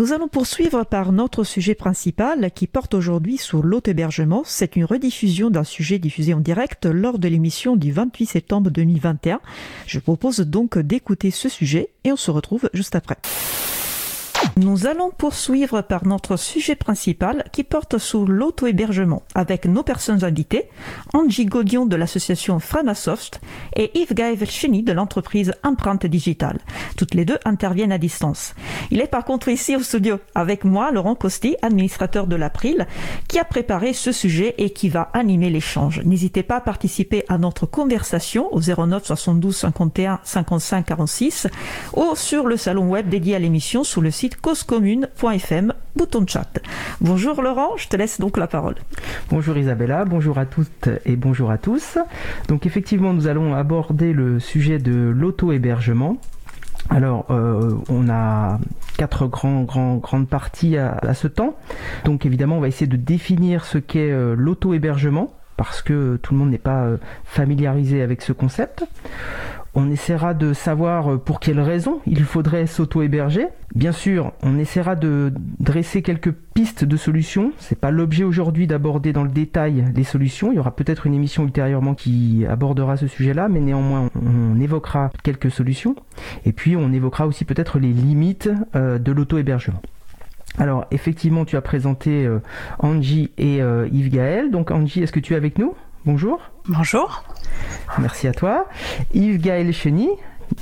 Nous allons poursuivre par notre sujet principal qui porte aujourd'hui sur l'auto-hébergement. C'est une rediffusion d'un sujet diffusé en direct lors de l'émission du 28 septembre 2021. Je propose donc d'écouter ce sujet et on se retrouve juste après. Nous allons poursuivre par notre sujet principal qui porte sur l'auto-hébergement avec nos personnes invitées, Angie Godion de l'association Framasoft et Yves Gaël Cheny de l'entreprise Empreinte Digitale. Toutes les deux interviennent à distance. Il est par contre ici au studio avec moi, Laurent Costi, administrateur de l'April, qui a préparé ce sujet et qui va animer l'échange. N'hésitez pas à participer à notre conversation au 09 72 51 55 46 ou sur le salon web dédié à l'émission sur le site causecommune.fm, bouton de chat. Bonjour Laurent, je te laisse donc la parole. Bonjour Isabella, bonjour à toutes et bonjour à tous. Donc effectivement, nous allons aborder le sujet de l'auto-hébergement. Alors, euh, on a quatre grands, grands, grandes parties à, ce temps. Donc, évidemment, on va essayer de définir ce qu'est euh, l'auto-hébergement parce que tout le monde n'est pas euh, familiarisé avec ce concept. On essaiera de savoir euh, pour quelles raisons il faudrait s'auto-héberger. Bien sûr, on essaiera de dresser quelques pistes de solutions. C'est pas l'objet aujourd'hui d'aborder dans le détail les solutions. Il y aura peut-être une émission ultérieurement qui abordera ce sujet-là, mais néanmoins, on évoquera quelques solutions. Et puis, on évoquera aussi peut-être les limites euh, de l'auto-hébergement. Alors, effectivement, tu as présenté euh, Angie et Yves Gaël. Donc, Angie, est-ce que tu es avec nous? Bonjour. Bonjour. Merci à toi. Yves Gaël Cheny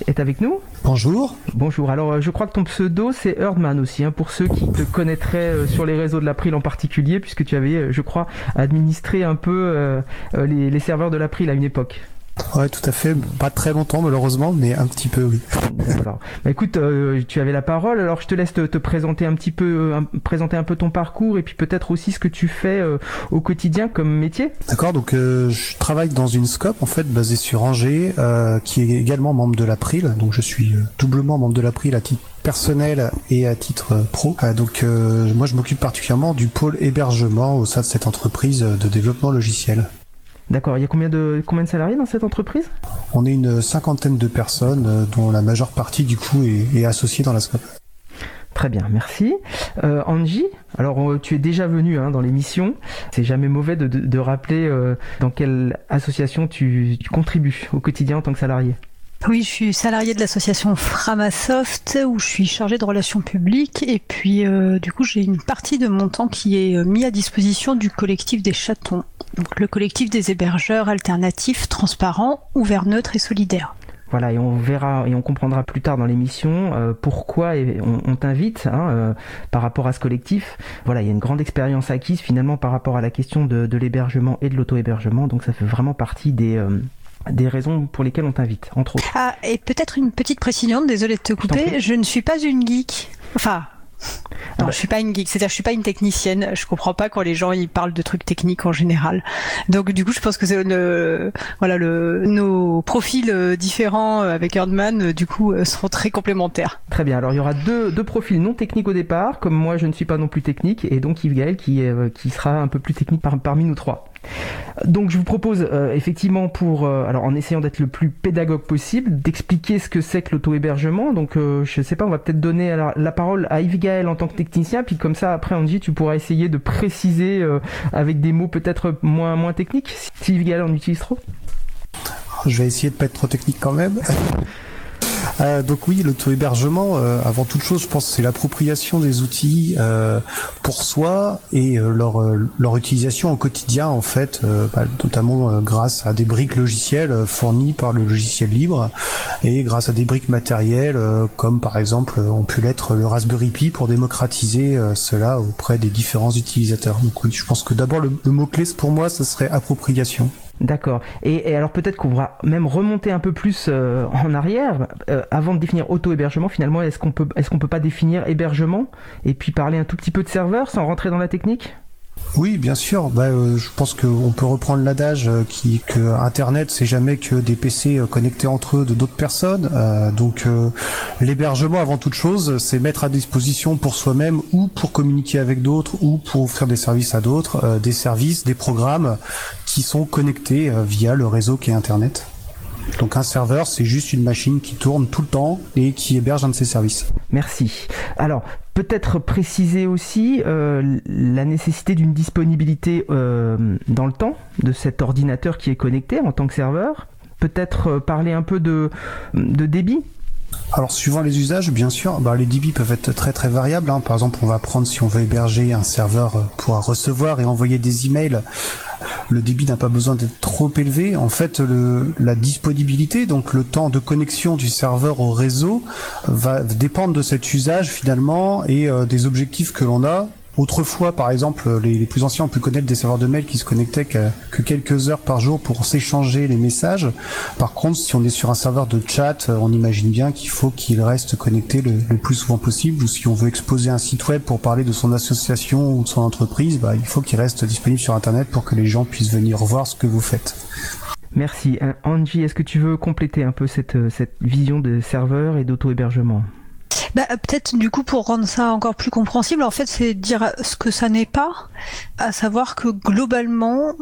est avec nous. Bonjour. Bonjour. Alors, euh, je crois que ton pseudo, c'est Erdman aussi, hein, pour ceux qui te connaîtraient euh, sur les réseaux de l'April en particulier, puisque tu avais, euh, je crois, administré un peu les, les serveurs de l'April à une époque. Ouais, tout à fait. Pas très longtemps, malheureusement, mais un petit peu, oui. Bah, écoute, euh, tu avais la parole, alors je te laisse te, présenter un petit peu, présenter un peu ton parcours et puis peut-être aussi ce que tu fais euh, au quotidien comme métier. D'accord, donc euh, je travaille dans une scope en fait basée sur Angers, qui est également membre de l'April. Donc je suis doublement membre de l'April à titre personnel et à titre pro. donc moi je m'occupe particulièrement du pôle hébergement au sein de cette entreprise de développement logiciel. D'accord. Il y a combien de, combien de salariés dans cette entreprise? On est une cinquantaine de personnes, euh, dont la majeure partie du coup est, associée dans la scope. Très bien, merci. Euh, Angie, alors euh, tu es déjà venu hein, dans l'émission. C'est jamais mauvais de, rappeler dans quelle association tu, tu contribues au quotidien en tant que salarié. Oui, je suis salarié de l'association Framasoft où je suis chargé de relations publiques et puis euh, du coup j'ai une partie de mon temps qui est euh, mis à disposition du collectif des chatons, donc le collectif des hébergeurs alternatifs, transparents, ouverts, neutres et solidaires. Voilà, et on verra et on comprendra plus tard dans l'émission euh, pourquoi on, t'invite hein, par rapport à ce collectif. Voilà, il y a une grande expérience acquise finalement par rapport à la question de, de l'hébergement et de l'auto-hébergement, donc ça fait vraiment partie des, des raisons pour lesquelles on t'invite, entre autres. Ah, et peut-être une petite précision, désolé de te couper, je ne suis pas une geek. Enfin, non, je suis pas une geek, c'est-à-dire je suis pas une technicienne. Je comprends pas quand les gens ils parlent de trucs techniques en général. Donc du coup, je pense que c'est le voilà le nos profils euh, différents euh, avec euh, du coup seront très complémentaires. Très bien. Alors il y aura deux, deux profils non techniques au départ, comme moi je ne suis pas non plus technique, et donc Yves Gaël qui qui sera un peu plus technique parmi nous trois. Donc je vous propose euh, effectivement pour, euh, alors en essayant d'être le plus pédagogue possible, d'expliquer ce que c'est que l'auto-hébergement. Donc euh, je sais pas, on va peut-être donner la, parole à Yves Gaël en tant que technicien, puis comme ça après Angie tu pourras essayer de préciser avec des mots peut-être moins, moins techniques, si Yves Gaël en utilise trop. Je vais essayer de pas être trop technique quand même. Euh, donc oui, l'auto-hébergement, euh, avant toute chose, je pense que c'est l'appropriation des outils euh, pour soi et leur, leur utilisation au quotidien, en fait, bah, notamment grâce à des briques logicielles fournies par le logiciel libre et grâce à des briques matérielles, comme par exemple ont pu l'être le Raspberry Pi pour démocratiser cela auprès des différents utilisateurs. Donc oui, je pense que d'abord le, le mot-clé pour moi, ce serait appropriation. D'accord. Et, alors peut-être qu'on va même remonter un peu plus euh, en arrière, euh, avant de définir auto-hébergement. Finalement, est-ce qu'on peut, est-ce qu'on peut pas définir hébergement et puis parler un tout petit peu de serveur sans rentrer dans la technique? Oui, bien sûr. Bah, euh, je pense qu'on peut reprendre l'adage euh, qui que Internet, c'est jamais que des PC euh, connectés entre eux de d'autres personnes. donc, l'hébergement, avant toute chose, c'est mettre à disposition pour soi-même ou pour communiquer avec d'autres ou pour offrir des services à d'autres, des services, des programmes qui sont connectés via le réseau qui est Internet. Donc un serveur, c'est juste une machine qui tourne tout le temps et qui héberge un de ses services. Merci. Alors, peut-être préciser aussi euh, la nécessité d'une disponibilité euh, dans le temps de cet ordinateur qui est connecté en tant que serveur. Peut-être euh, parler un peu de, de débit alors suivant les usages, bien sûr, bah, les débits peuvent être très très variables. Hein. Par exemple, on va prendre si on veut héberger un serveur pour recevoir et envoyer des emails. Le débit n'a pas besoin d'être trop élevé. En fait, le, la disponibilité, donc le temps de connexion du serveur au réseau, va dépendre de cet usage finalement et euh, des objectifs que l'on a Autrefois, par exemple, les, plus anciens ont pu connaître des serveurs de mail qui se connectaient que, quelques heures par jour pour s'échanger les messages. Par contre, si on est sur un serveur de chat, on imagine bien qu'il faut qu'il reste connecté le, plus souvent possible. Ou si on veut exposer un site web pour parler de son association ou de son entreprise, bah, il faut qu'il reste disponible sur Internet pour que les gens puissent venir voir ce que vous faites. Merci. Euh, Angie, est-ce que tu veux compléter un peu cette, euh, cette vision de serveur et d'auto-hébergement? Bah, peut-être du coup pour rendre ça encore plus compréhensible, en fait, c'est dire ce que ça n'est pas, à savoir que globalement,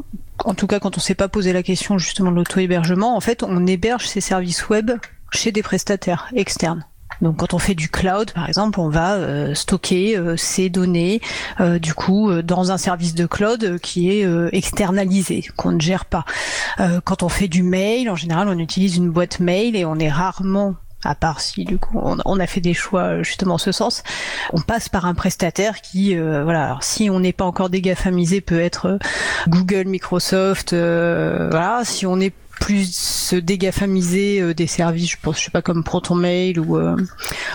en tout cas quand on s'est pas posé la question justement de l'auto-hébergement, en fait, on héberge ses services web chez des prestataires externes. Donc quand on fait du cloud, par exemple, on va euh, stocker euh, ces données euh, du coup dans un service de cloud qui est externalisé, qu'on ne gère pas. quand on fait du mail, en général, on utilise une boîte mail et on est rarement à part si du coup on, a fait des choix euh, justement en ce sens, on passe par un prestataire qui, euh, voilà, si on n'est pas encore dégafamisé, peut être euh, Google, Microsoft, voilà, si on est plus dégafamiser euh, des services, je pense, je sais pas comme ProtonMail ou euh,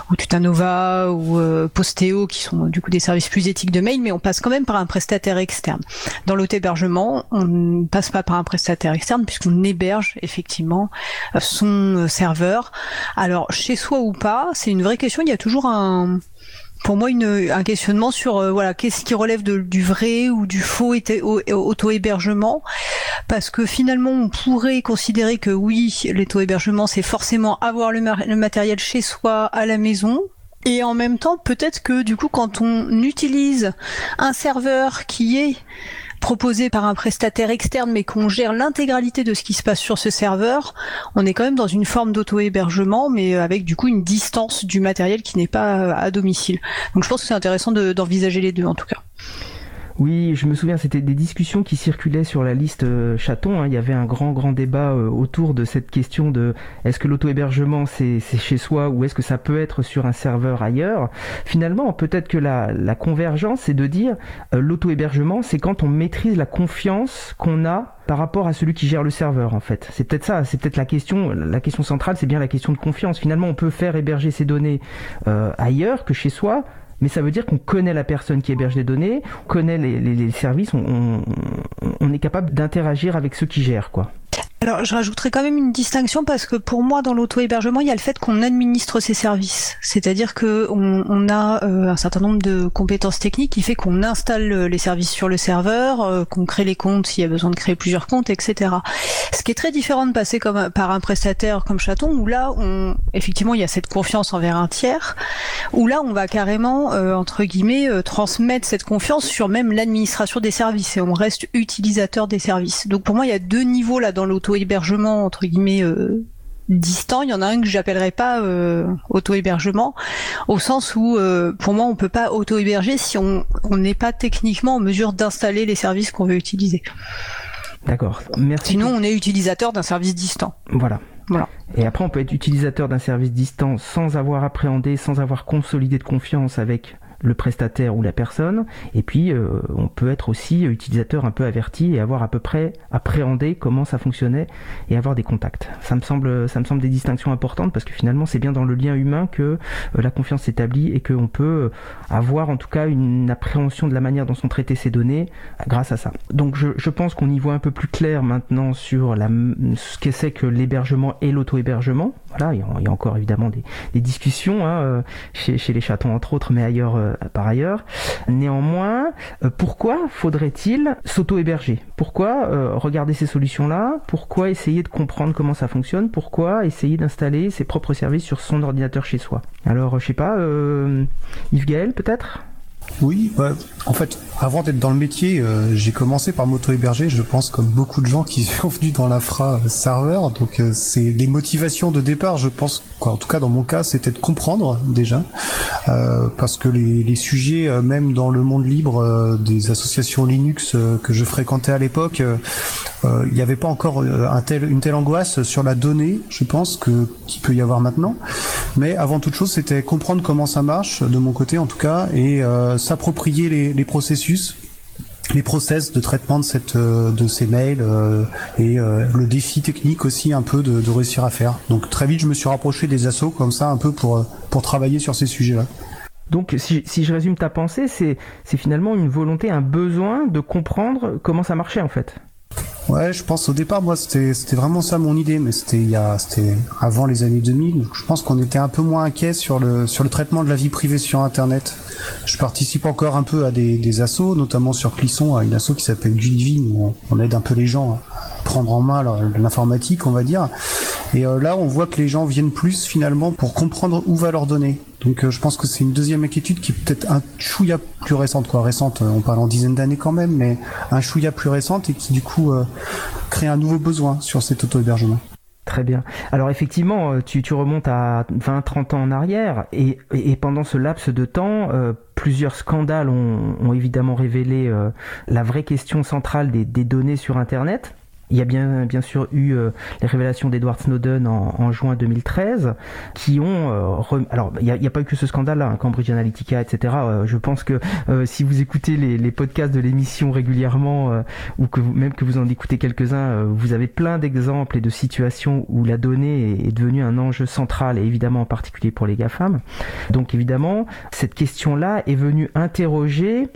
ou Tutanova ou euh, Posteo qui sont du coup des services plus éthiques de mail, mais on passe quand même par un prestataire externe. Dans l'auto-hébergement, on ne passe pas par un prestataire externe puisqu'on héberge effectivement son serveur. Alors chez soi ou pas, c'est une vraie question. Il y a toujours un pour moi une, un questionnement sur euh, voilà qu'est-ce qui relève du vrai ou du faux auto-hébergement. Parce que finalement on pourrait considérer que oui l'auto-hébergement c'est forcément avoir le matériel chez soi à la maison. Et en même temps peut-être que du coup quand on utilise un serveur qui est proposé par un prestataire externe mais qu'on gère l'intégralité de ce qui se passe sur ce serveur, on est quand même dans une forme d'auto-hébergement mais avec du coup une distance du matériel qui n'est pas à domicile. Donc je pense que c'est intéressant d'envisager les deux en tout cas. Oui, je me souviens, c'était des discussions qui circulaient sur la liste euh, chaton. Hein. Il y avait un grand, grand débat euh, autour de cette question de est-ce que l'auto-hébergement c'est chez soi ou est-ce que ça peut être sur un serveur ailleurs? Finalement, peut-être que la, convergence, c'est de dire euh, l'auto-hébergement, c'est quand on maîtrise la confiance qu'on a par rapport à celui qui gère le serveur en fait. C'est peut-être ça, c'est peut-être la question, la question centrale, c'est bien la question de confiance. Finalement, on peut faire héberger ces données ailleurs que chez soi, mais ça veut dire qu'on connaît la personne qui héberge les données, on connaît les, services, on, on est capable d'interagir avec ceux qui gèrent, quoi. Alors, je rajouterais quand même une distinction parce que pour moi, dans l'auto-hébergement, il y a le fait qu'on administre ces services. C'est-à-dire que on, a euh, un certain nombre de compétences techniques qui fait qu'on installe euh, les services sur le serveur, euh, qu'on crée les comptes s'il y a besoin de créer plusieurs comptes, etc. Ce qui est très différent de passer par un prestataire comme Chaton, où là, on, effectivement, il y a cette confiance envers un tiers, où là, on va carrément, entre guillemets, transmettre cette confiance sur même l'administration des services et on reste utilisateur des services. Donc pour moi, il y a deux niveaux là dans l'auto auto-hébergement entre guillemets euh, distant. Il y en a un que j'appellerais pas euh, auto-hébergement, au sens où euh, pour moi on peut pas auto-héberger si on n'est pas techniquement en mesure d'installer les services qu'on veut utiliser. D'accord. Merci. Sinon, on est utilisateur d'un service distant. Voilà. Voilà. Et après, on peut être utilisateur d'un service distant sans avoir appréhendé, sans avoir consolidé de confiance avec le prestataire ou la personne. Et puis, euh, on peut être aussi utilisateur un peu averti et avoir à peu près appréhendé comment ça fonctionnait et avoir des contacts. Ça me semble, ça me semble des distinctions importantes parce que finalement, c'est bien dans le lien humain que euh, la confiance s'établit et qu'on peut euh, avoir en tout cas une appréhension de la manière dont sont traitées ces données grâce à ça. Donc, je, je pense qu'on y voit un peu plus clair maintenant sur la, ce que c'est que l'hébergement et l'auto-hébergement. Voilà, il y, a, encore évidemment des, discussions hein, chez, chez les chatons entre autres, mais ailleurs euh, par ailleurs. Néanmoins, euh, pourquoi faudrait-il s'auto-héberger? Pourquoi euh, regarder ces solutions-là? Pourquoi essayer de comprendre comment ça fonctionne? Pourquoi essayer d'installer ses propres services sur son ordinateur chez soi? Alors, je sais pas, Yves Gaël peut-être? Oui, bah, en fait, avant d'être dans le métier, euh, j'ai commencé par m'auto-héberger, je pense, comme beaucoup de gens qui sont venus dans l'infra serveur. Donc, euh, c'est les motivations de départ, je pense, en tout cas dans mon cas, c'était de comprendre déjà, euh, parce que les, sujets, même dans le monde libre des associations Linux que je fréquentais à l'époque, il n'y avait pas encore une telle angoisse sur la donnée, je pense, qu'il peut y avoir maintenant. Mais avant toute chose, c'était comprendre comment ça marche, de mon côté en tout cas, et s'approprier les, processus les process de traitement de cette euh, de ces mails euh, et euh, le défi technique aussi un peu de, réussir à faire. Donc très vite je me suis rapproché des assos comme ça un peu pour pour travailler sur ces sujets-là. Donc si, si, je résume ta pensée, c'est finalement une volonté, un besoin de comprendre comment ça marchait en fait. Ouais, je pense au départ, moi, c'était vraiment ça mon idée, mais c'était avant les années 2000. Je pense qu'on était un peu moins inquiet sur le sur le traitement de la vie privée sur Internet. Je participe encore un peu à des, des assos, notamment sur Clisson, à une asso qui s'appelle Gulivine, où on, aide un peu les gens prendre en main l'informatique, on va dire. Et euh, là, on voit que les gens viennent plus finalement pour comprendre où va leur donner. Donc euh, je pense que c'est une deuxième inquiétude qui est peut-être un chouïa plus récente, quoi. Récente, euh, on parle en dizaine d'années quand même, mais un chouïa plus récente et qui du coup crée un nouveau besoin sur cet auto-hébergement. Très bien. Alors effectivement, tu, remontes à 20-30 ans en arrière et, pendant ce laps de temps, plusieurs scandales ont, évidemment révélé la vraie question centrale des données sur Internet. Il y a bien, bien sûr eu euh, les révélations d'Edward Snowden en, en, juin 2013, qui ont... Euh, alors, il n'y a, a, pas eu que ce scandale-là, hein, Cambridge Analytica, etc. Euh, je pense que si vous écoutez les, les podcasts de l'émission régulièrement, ou que vous, même que vous en écoutez quelques-uns, vous avez plein d'exemples et de situations où la donnée est, est devenue un enjeu central, et évidemment en particulier pour les GAFAM. Donc évidemment, cette question-là est venue interroger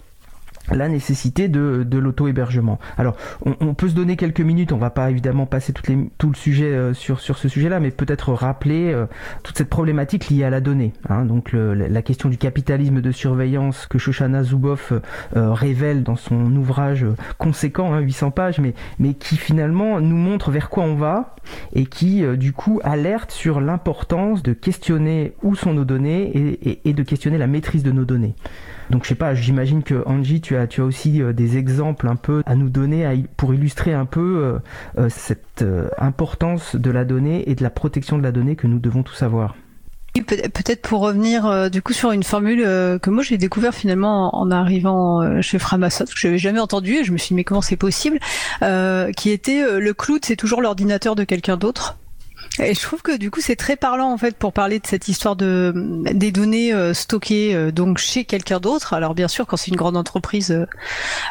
la nécessité de, l'auto-hébergement. Alors, on, peut se donner quelques minutes, on va pas évidemment passer tout le sujet euh, sur, ce sujet-là, mais peut-être rappeler euh, toute cette problématique liée à la donnée. Hein, donc, la question du capitalisme de surveillance que Shoshana Zuboff euh, révèle dans son ouvrage conséquent, hein, 800 pages, mais, qui finalement nous montre vers quoi on va et qui, du coup, alerte sur l'importance de questionner où sont nos données et de questionner la maîtrise de nos données. Donc je sais pas, j'imagine que Angie, tu as, aussi euh, des exemples un peu à nous donner pour illustrer un peu euh, euh, cette importance de la donnée et de la protection de la donnée que nous devons tous avoir. Peut-être pour revenir du coup sur une formule que moi j'ai découvert finalement en, arrivant chez Framasoft, que je n'avais jamais entendu et je me suis dit mais comment c'est possible, qui était le cloud c'est toujours l'ordinateur de quelqu'un d'autre. Et je trouve que du coup c'est très parlant en fait pour parler de cette histoire de des données euh, stockées euh, donc chez quelqu'un d'autre. Alors bien sûr quand c'est une grande entreprise, euh,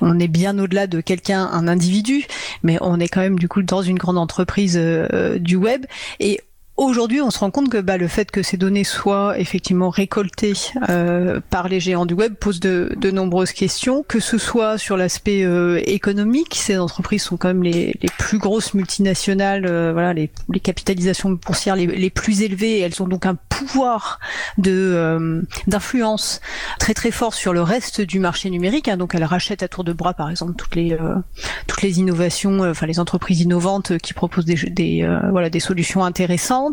on est bien au-delà de quelqu'un, un individu, mais on est quand même du coup dans une grande entreprise du web et Aujourd'hui, on se rend compte que bah, le fait que ces données soient effectivement récoltées euh, par les géants du web pose de, de, nombreuses questions, que ce soit sur l'aspect euh, économique, ces entreprises sont quand même les, les plus grosses multinationales, euh, voilà, les, les, capitalisations boursières les, les, plus élevées, et elles ont donc un pouvoir de euh, d'influence très très fort sur le reste du marché numérique. Hein, donc elles rachètent à tour de bras, par exemple, toutes les euh, toutes les innovations, enfin les entreprises innovantes qui proposent des, des voilà des solutions intéressantes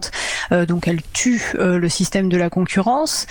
euh, donc elle tue euh, le système de la concurrence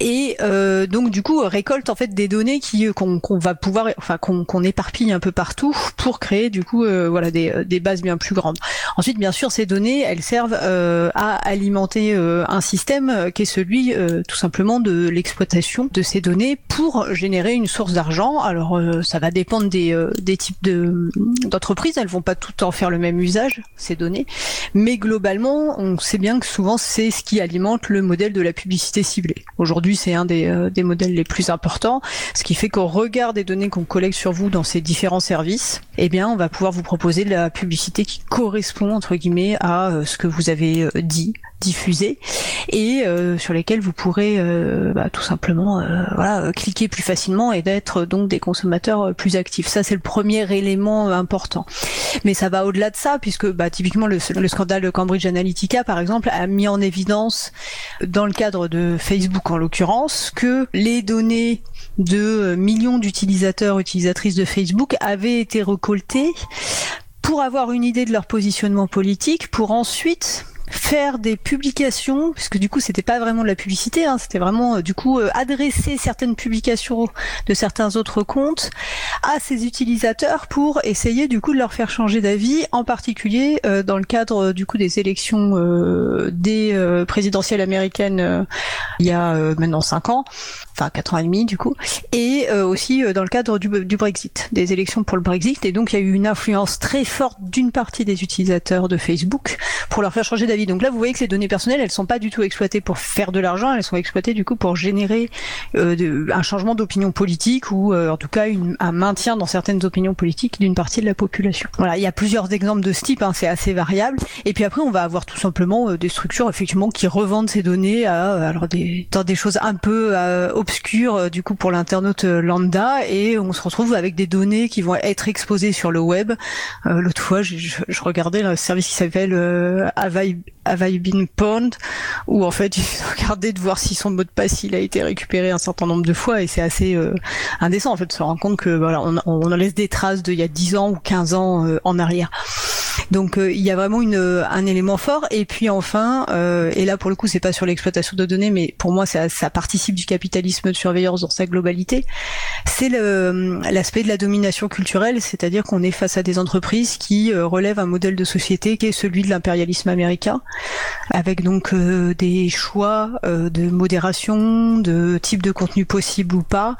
et euh, donc du coup récolte en fait des données qui qu'on qu va pouvoir, enfin qu'on qu éparpille un peu partout pour créer du coup voilà des, bases bien plus grandes. Ensuite, bien sûr, ces données, elles servent à alimenter un système qui est celui tout simplement de l'exploitation de ces données pour générer une source d'argent. Alors ça va dépendre des, types de d'entreprises, elles vont pas tout en faire le même usage ces données, mais globalement, on sait bien que souvent c'est ce qui alimente le modèle de la publicité ciblée. Aujourd'hui, c'est un des, euh, des, modèles les plus importants, ce qui fait qu'au regard des données qu'on collecte sur vous dans ces différents services, eh bien, on va pouvoir vous proposer de la publicité qui correspond entre guillemets à euh, ce que vous avez euh, dit, diffusé, et euh, sur lesquels vous pourrez euh, bah, tout simplement euh, cliquer plus facilement et d'être donc des consommateurs plus actifs. Ça, c'est le premier élément important. Mais ça va au-delà de ça, puisque bah, typiquement le, le scandale de Cambridge Analytica, par exemple, a mis en évidence, dans le cadre de Facebook en l'occurrence, que les données de millions d'utilisateurs, utilisatrices de Facebook avaient été récoltées pour avoir une idée de leur positionnement politique, pour ensuite faire des publications, puisque du coup c'était pas vraiment de la publicité, hein, c'était vraiment du coup adresser certaines publications de certains autres comptes à ces utilisateurs pour essayer du coup de leur faire changer d'avis, en particulier dans le cadre du coup des élections des présidentielles américaines il y a maintenant cinq ans enfin quatre ans et demi du coup, et euh, aussi euh, dans le cadre du, du, Brexit, des élections pour le Brexit. Et donc il y a eu une influence très forte d'une partie des utilisateurs de Facebook pour leur faire changer d'avis. Donc là, vous voyez que ces données personnelles, elles sont pas du tout exploitées pour faire de l'argent, elles sont exploitées du coup pour générer euh, de, un changement d'opinion politique ou en tout cas une, un maintien dans certaines opinions politiques d'une partie de la population. Voilà, il y a plusieurs exemples de ce type, hein, c'est assez variable. Et puis après, on va avoir tout simplement des structures effectivement qui revendent ces données à alors des dans des choses un peu obscur euh, du coup pour l'internaute euh, lambda et on se retrouve avec des données qui vont être exposées sur le web. Euh, l'autre fois, je, regardais un service qui s'appelle euh, Have Been où en fait, il regardait de voir si son mot de passe il a été récupéré un certain nombre de fois et c'est assez indécent en fait de se rendre compte que voilà, on, laisse des traces d'il y a 10 ans ou 15 ans en arrière. Donc il y a vraiment une, un élément fort. Et puis enfin et là pour le coup c'est pas sur l'exploitation de données mais pour moi ça, ça participe du capitalisme de surveillance dans sa globalité, c'est l'aspect de la domination culturelle, c'est-à-dire qu'on est face à des entreprises qui euh, relèvent un modèle de société qui est celui de l'impérialisme américain, avec donc euh, des choix euh, de modération, de type de contenu possible ou pas,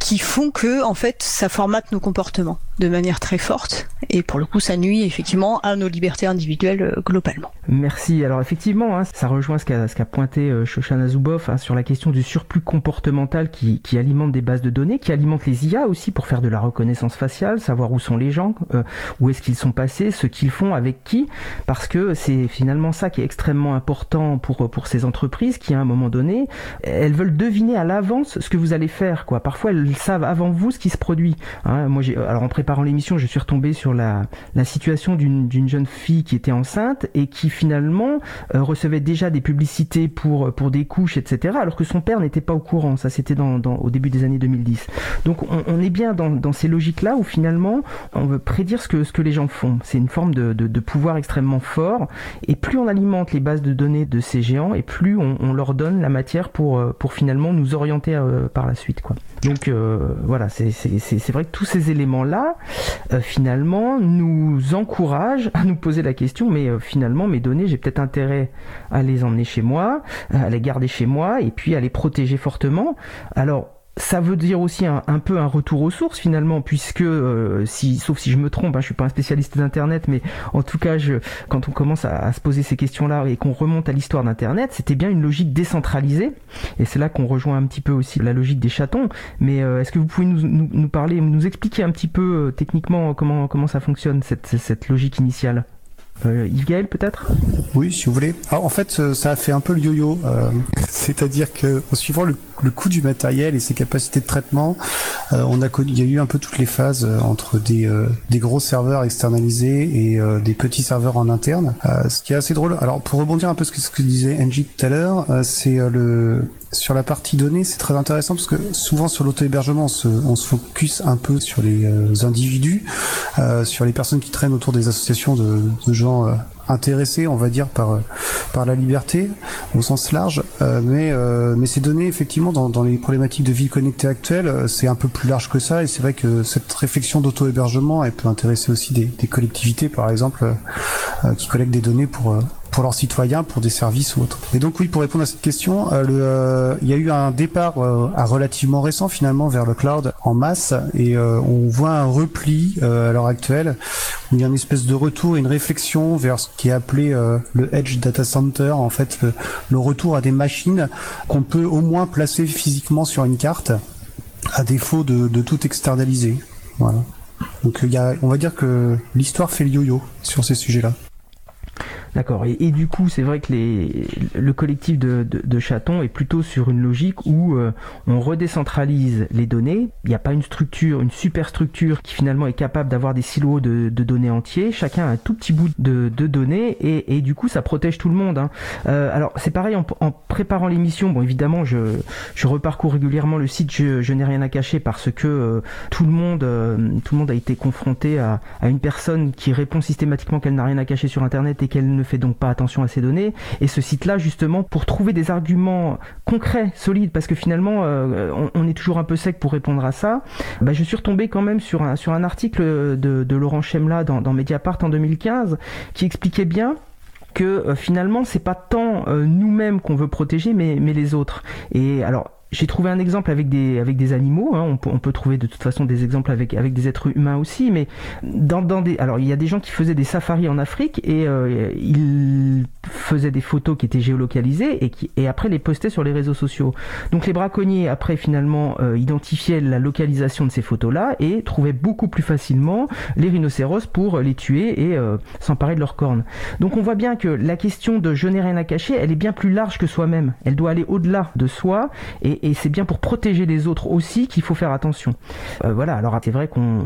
qui font que en fait ça formate nos comportements de manière très forte et pour le coup ça nuit effectivement à nos libertés individuelles globalement. Merci. Alors effectivement, hein, ça rejoint ce qu'a qu'a pointé Shoshana Zuboff hein, sur la question du surplus comportemental qui, qui, alimente des bases de données, qui alimente les IA aussi pour faire de la reconnaissance faciale, savoir où sont les gens, euh, où est-ce qu'ils sont passés, ce qu'ils font, avec qui, parce que c'est finalement ça qui est extrêmement important pour, pour ces entreprises qui à un moment donné, elles veulent deviner à l'avance ce que vous allez faire. Quoi. Parfois elles savent avant vous ce qui se produit. Hein. moi, alors en préparant l'émission, je suis retombé sur la, situation d'une, jeune fille qui était enceinte et qui finalement euh, recevait déjà des publicités pour, des couches, etc. Alors que son père n'était pas au courant. Ça, c'était au début des années 2010. Donc, on, est bien dans, ces logiques-là où finalement, on veut prédire ce que, les gens font. C'est une forme de, pouvoir extrêmement fort. Et plus on alimente les bases de données de ces géants, et plus on, leur donne la matière pour, euh, finalement nous orienter euh, par la suite. Donc, voilà, c'est vrai que tous ces éléments-là, finalement, nous encouragent à nous poser la question, mais finalement, mes données, j'ai peut-être intérêt à les emmener chez moi, à les garder chez moi, et puis à les protéger fortement. Alors, ça veut dire aussi un, peu un retour aux sources finalement, puisque euh, si, sauf si je me trompe, hein, je suis pas un spécialiste d'internet, mais en tout cas, je, quand on commence à, se poser ces questions-là et qu'on remonte à l'histoire d'internet, c'était bien une logique décentralisée, et c'est là qu'on rejoint un petit peu aussi la logique des chatons. Mais euh, est-ce que vous pouvez nous, parler, nous expliquer un petit peu euh, techniquement comment ça fonctionne cette logique initiale? Euh, Yves Gaël peut-être? Oui, si vous voulez. Alors, en fait, euh, ça a fait un peu le yo-yo. Euh, C'est-à-dire que, en suivant le, le, coût du matériel et ses capacités de traitement, euh, on a connu, il y a eu un peu toutes les phases euh, entre des, des gros serveurs externalisés et des petits serveurs en interne. ce qui est assez drôle. Alors, pour rebondir un peu sur ce que disait Angie tout à l'heure, c'est le sur la partie données, c'est très intéressant parce que souvent sur l'auto-hébergement, on se, on se focus un peu sur les euh, individus, euh, sur les personnes qui traînent autour des associations de, de gens euh, intéressés, on va dire, par par la liberté au sens large. mais mais ces données, effectivement, dans, dans les problématiques de vie connectée actuelles, c'est un peu plus large que ça. Et c'est vrai que cette réflexion d'auto-hébergement, elle peut intéresser aussi des, des collectivités, par exemple, qui collectent des données pour pour leurs citoyens, pour des services ou autres. Et donc oui, pour répondre à cette question, euh, euh, il y a eu un départ euh, relativement récent finalement vers le cloud en masse et on voit un repli à l'heure actuelle où il y a une espèce de retour, une réflexion vers ce qui est appelé le edge data center, en fait le, retour à des machines qu'on peut au moins placer physiquement sur une carte à défaut de, de tout externaliser. Voilà. Donc il y a, on va dire que l'histoire fait le yo-yo sur ces sujets-là. D'accord. Et, du coup, c'est vrai que le collectif de, de, chatons est plutôt sur une logique où euh, on redécentralise les données. Il n'y a pas une structure, une superstructure qui finalement est capable d'avoir des silos de, données entiers. Chacun a un tout petit bout de, données et, du coup, ça protège tout le monde. Hein. Euh, alors, c'est pareil en, préparant l'émission. Bon, évidemment, je, je reparcours régulièrement le site. Je, n'ai rien à cacher parce que euh, tout le monde, tout le monde a été confronté à une personne qui répond systématiquement qu'elle n'a rien à cacher sur Internet et qu'elle ne fait donc pas attention à ces données. Et ce site-là, justement, pour trouver des arguments concrets, solides, parce que finalement, on, est toujours un peu sec pour répondre à ça, bah, je suis retombé quand même sur un, sur un article de, Laurent Chemla dans, Mediapart en 2015 qui expliquait bien que finalement c'est pas tant nous-mêmes qu'on veut protéger mais, mais les autres et alors j'ai trouvé un exemple avec des, avec des animaux. Hein. On, peut, on, peut, trouver de toute façon des exemples avec, avec des êtres humains aussi. Mais dans, dans des, alors il y a des gens qui faisaient des safaris en Afrique et euh, ils faisaient des photos qui étaient géolocalisées et, qui, et après les postaient sur les réseaux sociaux. Donc les braconniers après finalement euh, identifiaient la localisation de ces photos-là et trouvaient beaucoup plus facilement les rhinocéros pour les tuer et euh, s'emparer de leurs cornes. Donc on voit bien que la question de je n'ai rien à cacher, elle est bien plus large que soi-même. Elle doit aller au-delà de soi et, et c'est bien pour protéger les autres aussi qu'il faut faire attention. Euh, voilà, alors c'est vrai qu'on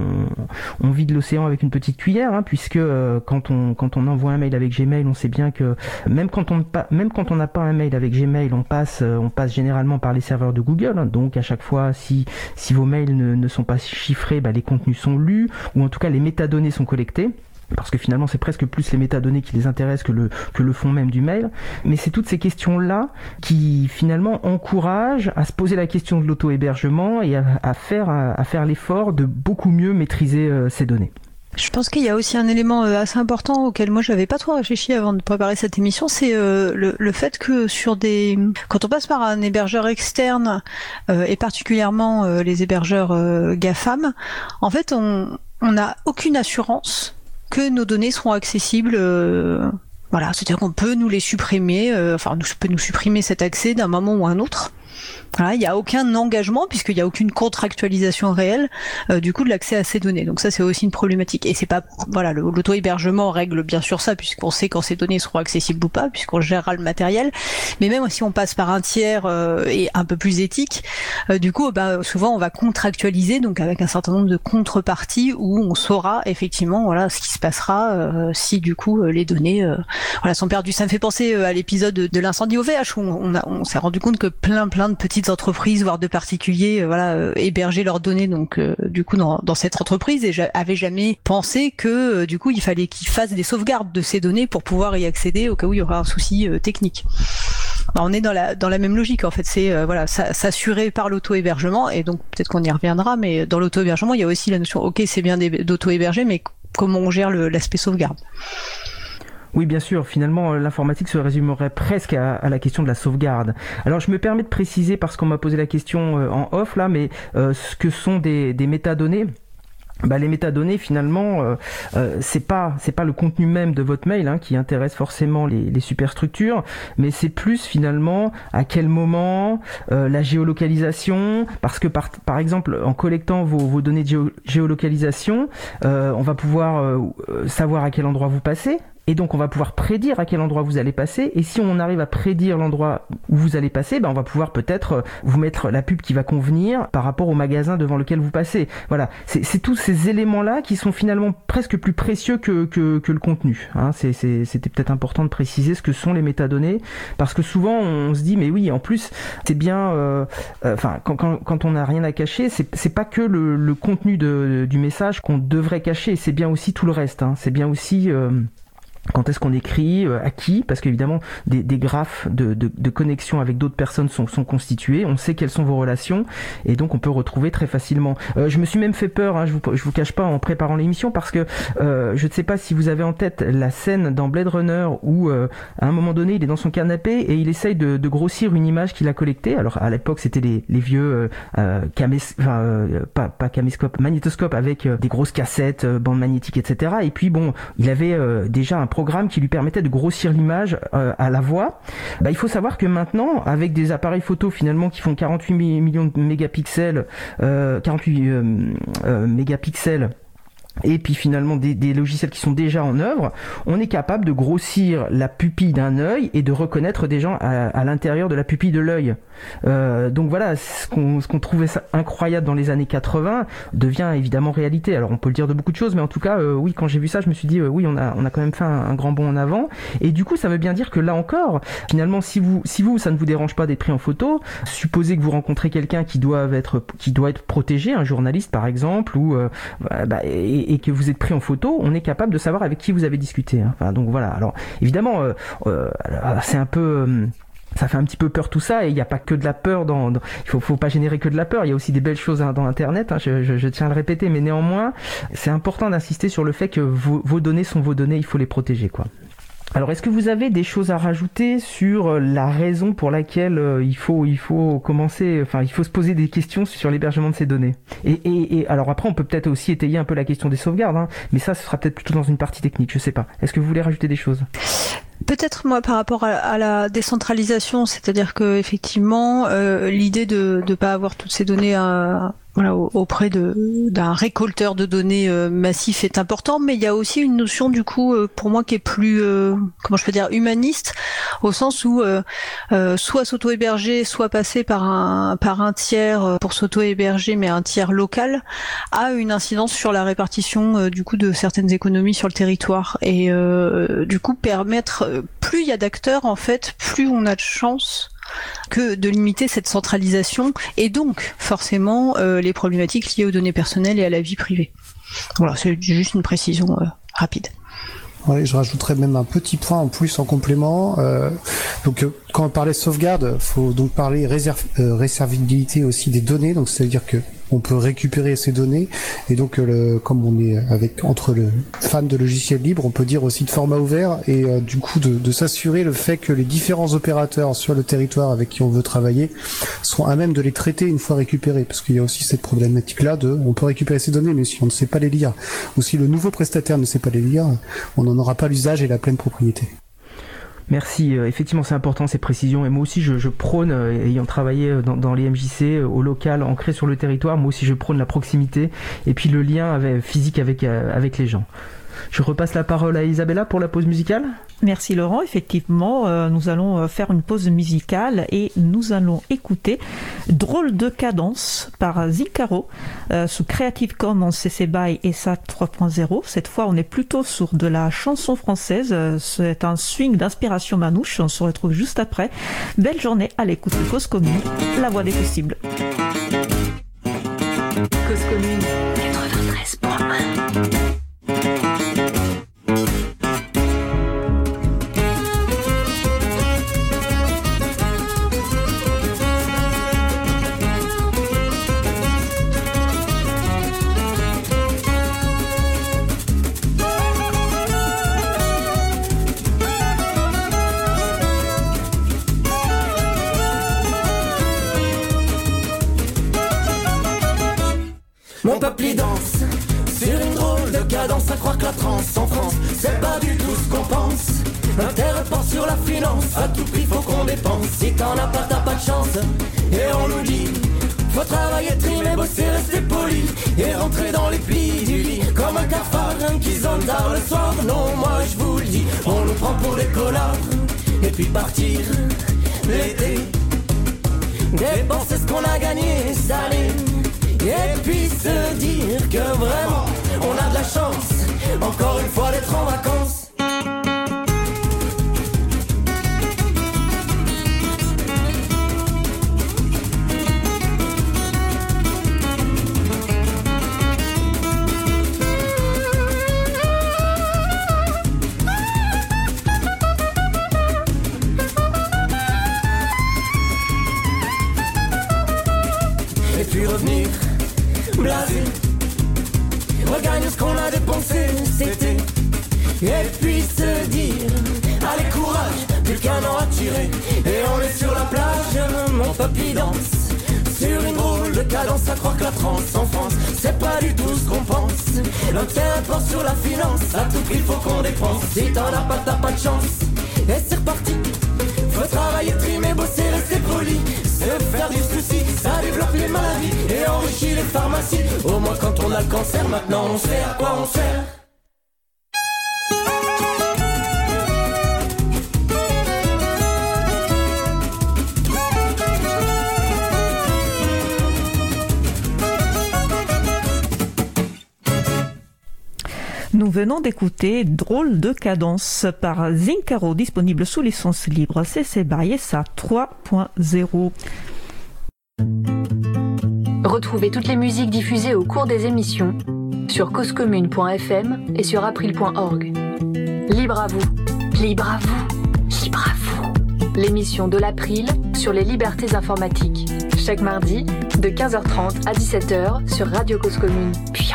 on vide l'océan avec une petite cuillère, hein, puisque euh, quand on quand on envoie un mail avec Gmail, on sait bien que même quand on n'a pas un mail avec Gmail, on passe euh, on passe généralement par les serveurs de Google. Hein. donc à chaque fois, si si vos mails ne, ne sont pas chiffrés, bah, les contenus sont lus ou en tout cas les métadonnées sont collectées parce que finalement c'est presque plus les métadonnées qui les intéressent que le, que le fond même du mail. Mais c'est toutes ces questions-là qui finalement encouragent à se poser la question de l'auto-hébergement et à, faire, à, faire l'effort de beaucoup mieux maîtriser euh, ces données. Je pense qu'il y a aussi un élément euh, assez important auquel moi j'avais pas trop réfléchi avant de préparer cette émission, c'est euh, le, le, fait que sur des, quand on passe par un hébergeur externe et particulièrement les hébergeurs GAFAM, en fait on on n'a aucune assurance que nos données seront accessibles. Euh, voilà, c'est-à-dire qu'on peut nous les supprimer, euh, enfin, on peut nous supprimer cet accès d'un moment ou un autre il n'y a aucun engagement puisqu'il n'y a aucune contractualisation réelle euh, du coup de l'accès à ces données. Donc ça c'est aussi une problématique. Et c'est pas voilà l'auto hébergement règle bien sûr ça puisqu'on sait quand ces données seront accessibles ou pas puisqu'on gérera le matériel. Mais même si on passe par un tiers euh, et un peu plus éthique, euh, du coup bah, souvent on va contractualiser donc avec un certain nombre de contreparties où on saura effectivement voilà ce qui se passera si du coup les données voilà sont perdues. Ça me fait penser à l'épisode de, l'incendie au VH où on s'est rendu compte que plein plein de petites entreprises, voire de particuliers, euh, voilà, euh, héberger leurs données donc euh, du coup dans, cette entreprise et j'avais jamais pensé que du coup il fallait qu'ils fassent des sauvegardes de ces données pour pouvoir y accéder au cas où il y aurait un souci technique. Bah, on est dans la dans la même logique en fait, c'est voilà s'assurer par l'auto-hébergement et donc peut-être qu'on y reviendra, mais dans l'auto-hébergement il y a aussi la notion ok c'est bien d'auto-héberger, mais comment on gère l'aspect sauvegarde? Oui, bien sûr. Finalement, euh, l'informatique se résumerait presque à, la question de la sauvegarde. Alors, je me permets de préciser parce qu'on m'a posé la question euh, en off là, mais euh, ce que sont des, métadonnées? Bah, les métadonnées finalement c'est pas c'est pas le contenu même de votre mail hein, qui intéresse forcément les, superstructures mais c'est plus finalement à quel moment la géolocalisation parce que par, par exemple en collectant vos, vos données de géolocalisation on va pouvoir savoir à quel endroit vous passez et donc on va pouvoir prédire à quel endroit vous allez passer. Et si on arrive à prédire l'endroit où vous allez passer, ben on va pouvoir peut-être euh, vous mettre la pub qui va convenir par rapport au magasin devant lequel vous passez. Voilà, c'est tous ces éléments-là qui sont finalement presque plus précieux que, que, que le contenu. Hein. C'était peut-être important de préciser ce que sont les métadonnées, parce que souvent on se dit mais oui, en plus c'est bien, euh, euh, enfin quand, quand, quand, on n'a rien à cacher, c'est pas que le, le contenu de, du message qu'on devrait cacher, c'est bien aussi tout le reste. Hein. C'est bien aussi quand est-ce qu'on écrit, euh, à qui, parce qu'évidemment des, des, graphes de, de, de connexion avec d'autres personnes sont, sont, constitués, on sait quelles sont vos relations, et donc on peut retrouver très facilement. Euh, je me suis même fait peur, hein, je, vous, je vous cache pas en préparant l'émission, parce que euh, je ne sais pas si vous avez en tête la scène dans Blade Runner où à un moment donné il est dans son canapé et il essaye de, de grossir une image qu'il a collectée. Alors à l'époque c'était les, les, vieux euh, camés, enfin, pas, pas caméscope, magnétoscope avec des grosses cassettes, bandes magnétiques, etc. Et puis bon, il avait déjà un programme qui lui permettait de grossir l'image euh, à la voix. Bah, il faut savoir que maintenant, avec des appareils photo finalement qui font 48 millions de mégapixels, 48 euh, euh, mégapixels et puis finalement des, des, logiciels qui sont déjà en œuvre, on est capable de grossir la pupille d'un œil et de reconnaître des gens à, à l'intérieur de la pupille de l'œil. Euh, donc voilà, ce qu'on qu'on trouvait incroyable dans les années 80 devient évidemment réalité. Alors on peut le dire de beaucoup de choses, mais en tout cas, euh, oui, quand j'ai vu ça, je me suis dit, euh, oui, on a, on a quand même fait un, grand bond en avant. Et du coup, ça veut bien dire que là encore, finalement, si vous, si vous, ça ne vous dérange pas d'être pris en photo, supposez que vous rencontrez quelqu'un qui doit être, qui doit être protégé, un journaliste par exemple, ou bah, et, et, que vous êtes pris en photo, on est capable de savoir avec qui vous avez discuté. Hein. Donc voilà. Alors évidemment, c'est un peu ça fait un petit peu peur tout ça et il n'y a pas que de la peur dans, il faut, faut pas générer que de la peur il y a aussi des belles choses hein, dans internet hein, je, je, tiens à le répéter mais néanmoins c'est important d'insister sur le fait que vos, vos, données sont vos données il faut les protéger quoi alors, est-ce que vous avez des choses à rajouter sur euh, la raison pour laquelle euh, il faut, il faut commencer, enfin, il faut se poser des questions sur l'hébergement de ces données? Et, et, alors après, on peut peut-être aussi étayer un peu la question des sauvegardes, hein, mais ça, ce sera peut-être plutôt dans une partie technique, je sais pas. Est-ce que vous voulez rajouter des choses? Peut-être moi par rapport à, la décentralisation, c'est-à-dire que effectivement euh, l'idée de ne pas avoir toutes ces données à, voilà, auprès d'un récolteur de données euh, massif est important, mais il y a aussi une notion du coup euh, pour moi qui est plus euh, comment je peux dire humaniste au sens où soit s'auto-héberger, soit passer par un par un tiers pour s'auto-héberger, mais un tiers local a une incidence sur la répartition du coup de certaines économies sur le territoire. Et du coup permettre plus il y a d'acteurs en fait, plus on a de chance que de limiter cette centralisation et donc forcément euh, les problématiques liées aux données personnelles et à la vie privée. Voilà, c'est juste une précision euh, rapide. Ouais, je rajouterais même un petit point en plus en complément. Euh, donc, quand on parlait sauvegarde, faut donc parler réserv réservabilité aussi des données. Donc, ça veut dire que on peut récupérer ces données et donc euh, comme on est avec entre le fan de logiciels libres, on peut dire aussi de format ouvert et euh, du coup de, de s'assurer le fait que les différents opérateurs sur le territoire avec qui on veut travailler sont à même de les traiter une fois récupérés parce qu'il y a aussi cette problématique là de on peut récupérer ces données mais si on ne sait pas les lire ou si le nouveau prestataire ne sait pas les lire, on n'en aura pas l'usage et la pleine propriété. Merci. Euh, effectivement, c'est important ces précisions. Et moi aussi, je, prône, euh, ayant travaillé euh, dans, dans, les MJC, au local, ancré sur le territoire, moi aussi, je prône la proximité et puis le lien avec, physique avec, avec les gens. Je repasse la parole à Isabella pour la pause musicale. Merci Laurent. Effectivement, euh, nous allons euh, faire une pause musicale et nous allons écouter Drôle de cadence par Zicaro euh, sous Creative Commons CC BY et SAT 3.0. Cette fois, on est plutôt sur de la chanson française. C'est un swing d'inspiration manouche. On se retrouve juste après. Belle journée à l'écoute de Cause Commune, la voix des possibles. Cause Commune 93.1 Et puis se dire Allez courage, plus qu'un an à tirer. Et on est sur la plage, mon papy danse. Sur une drôle de cadence à croire que la transe en France C'est pas du tout ce qu'on pense. L'intérêt porte sur la finance À tout prix faut qu'on dépense. Si t'en as pas t'as pas de chance. Et c'est reparti. Faut travailler, trimer, bosser, rester poli. Se faire du souci, ça développe les maladies. Et enrichit les pharmacies. Au moins quand on a le cancer, maintenant on sait à quoi on sert Nous venons d'écouter Drôle de cadence par Zincaro, disponible sous licence libre CC BY SA 3.0. Retrouvez toutes les musiques diffusées au cours des émissions sur causecommune.fm et sur april.org. Libre à vous, libre à vous, libre à vous. L'émission de l'April sur les libertés informatiques. Chaque mardi, de 15h30 à 17h sur Radio Cause Commune, puis.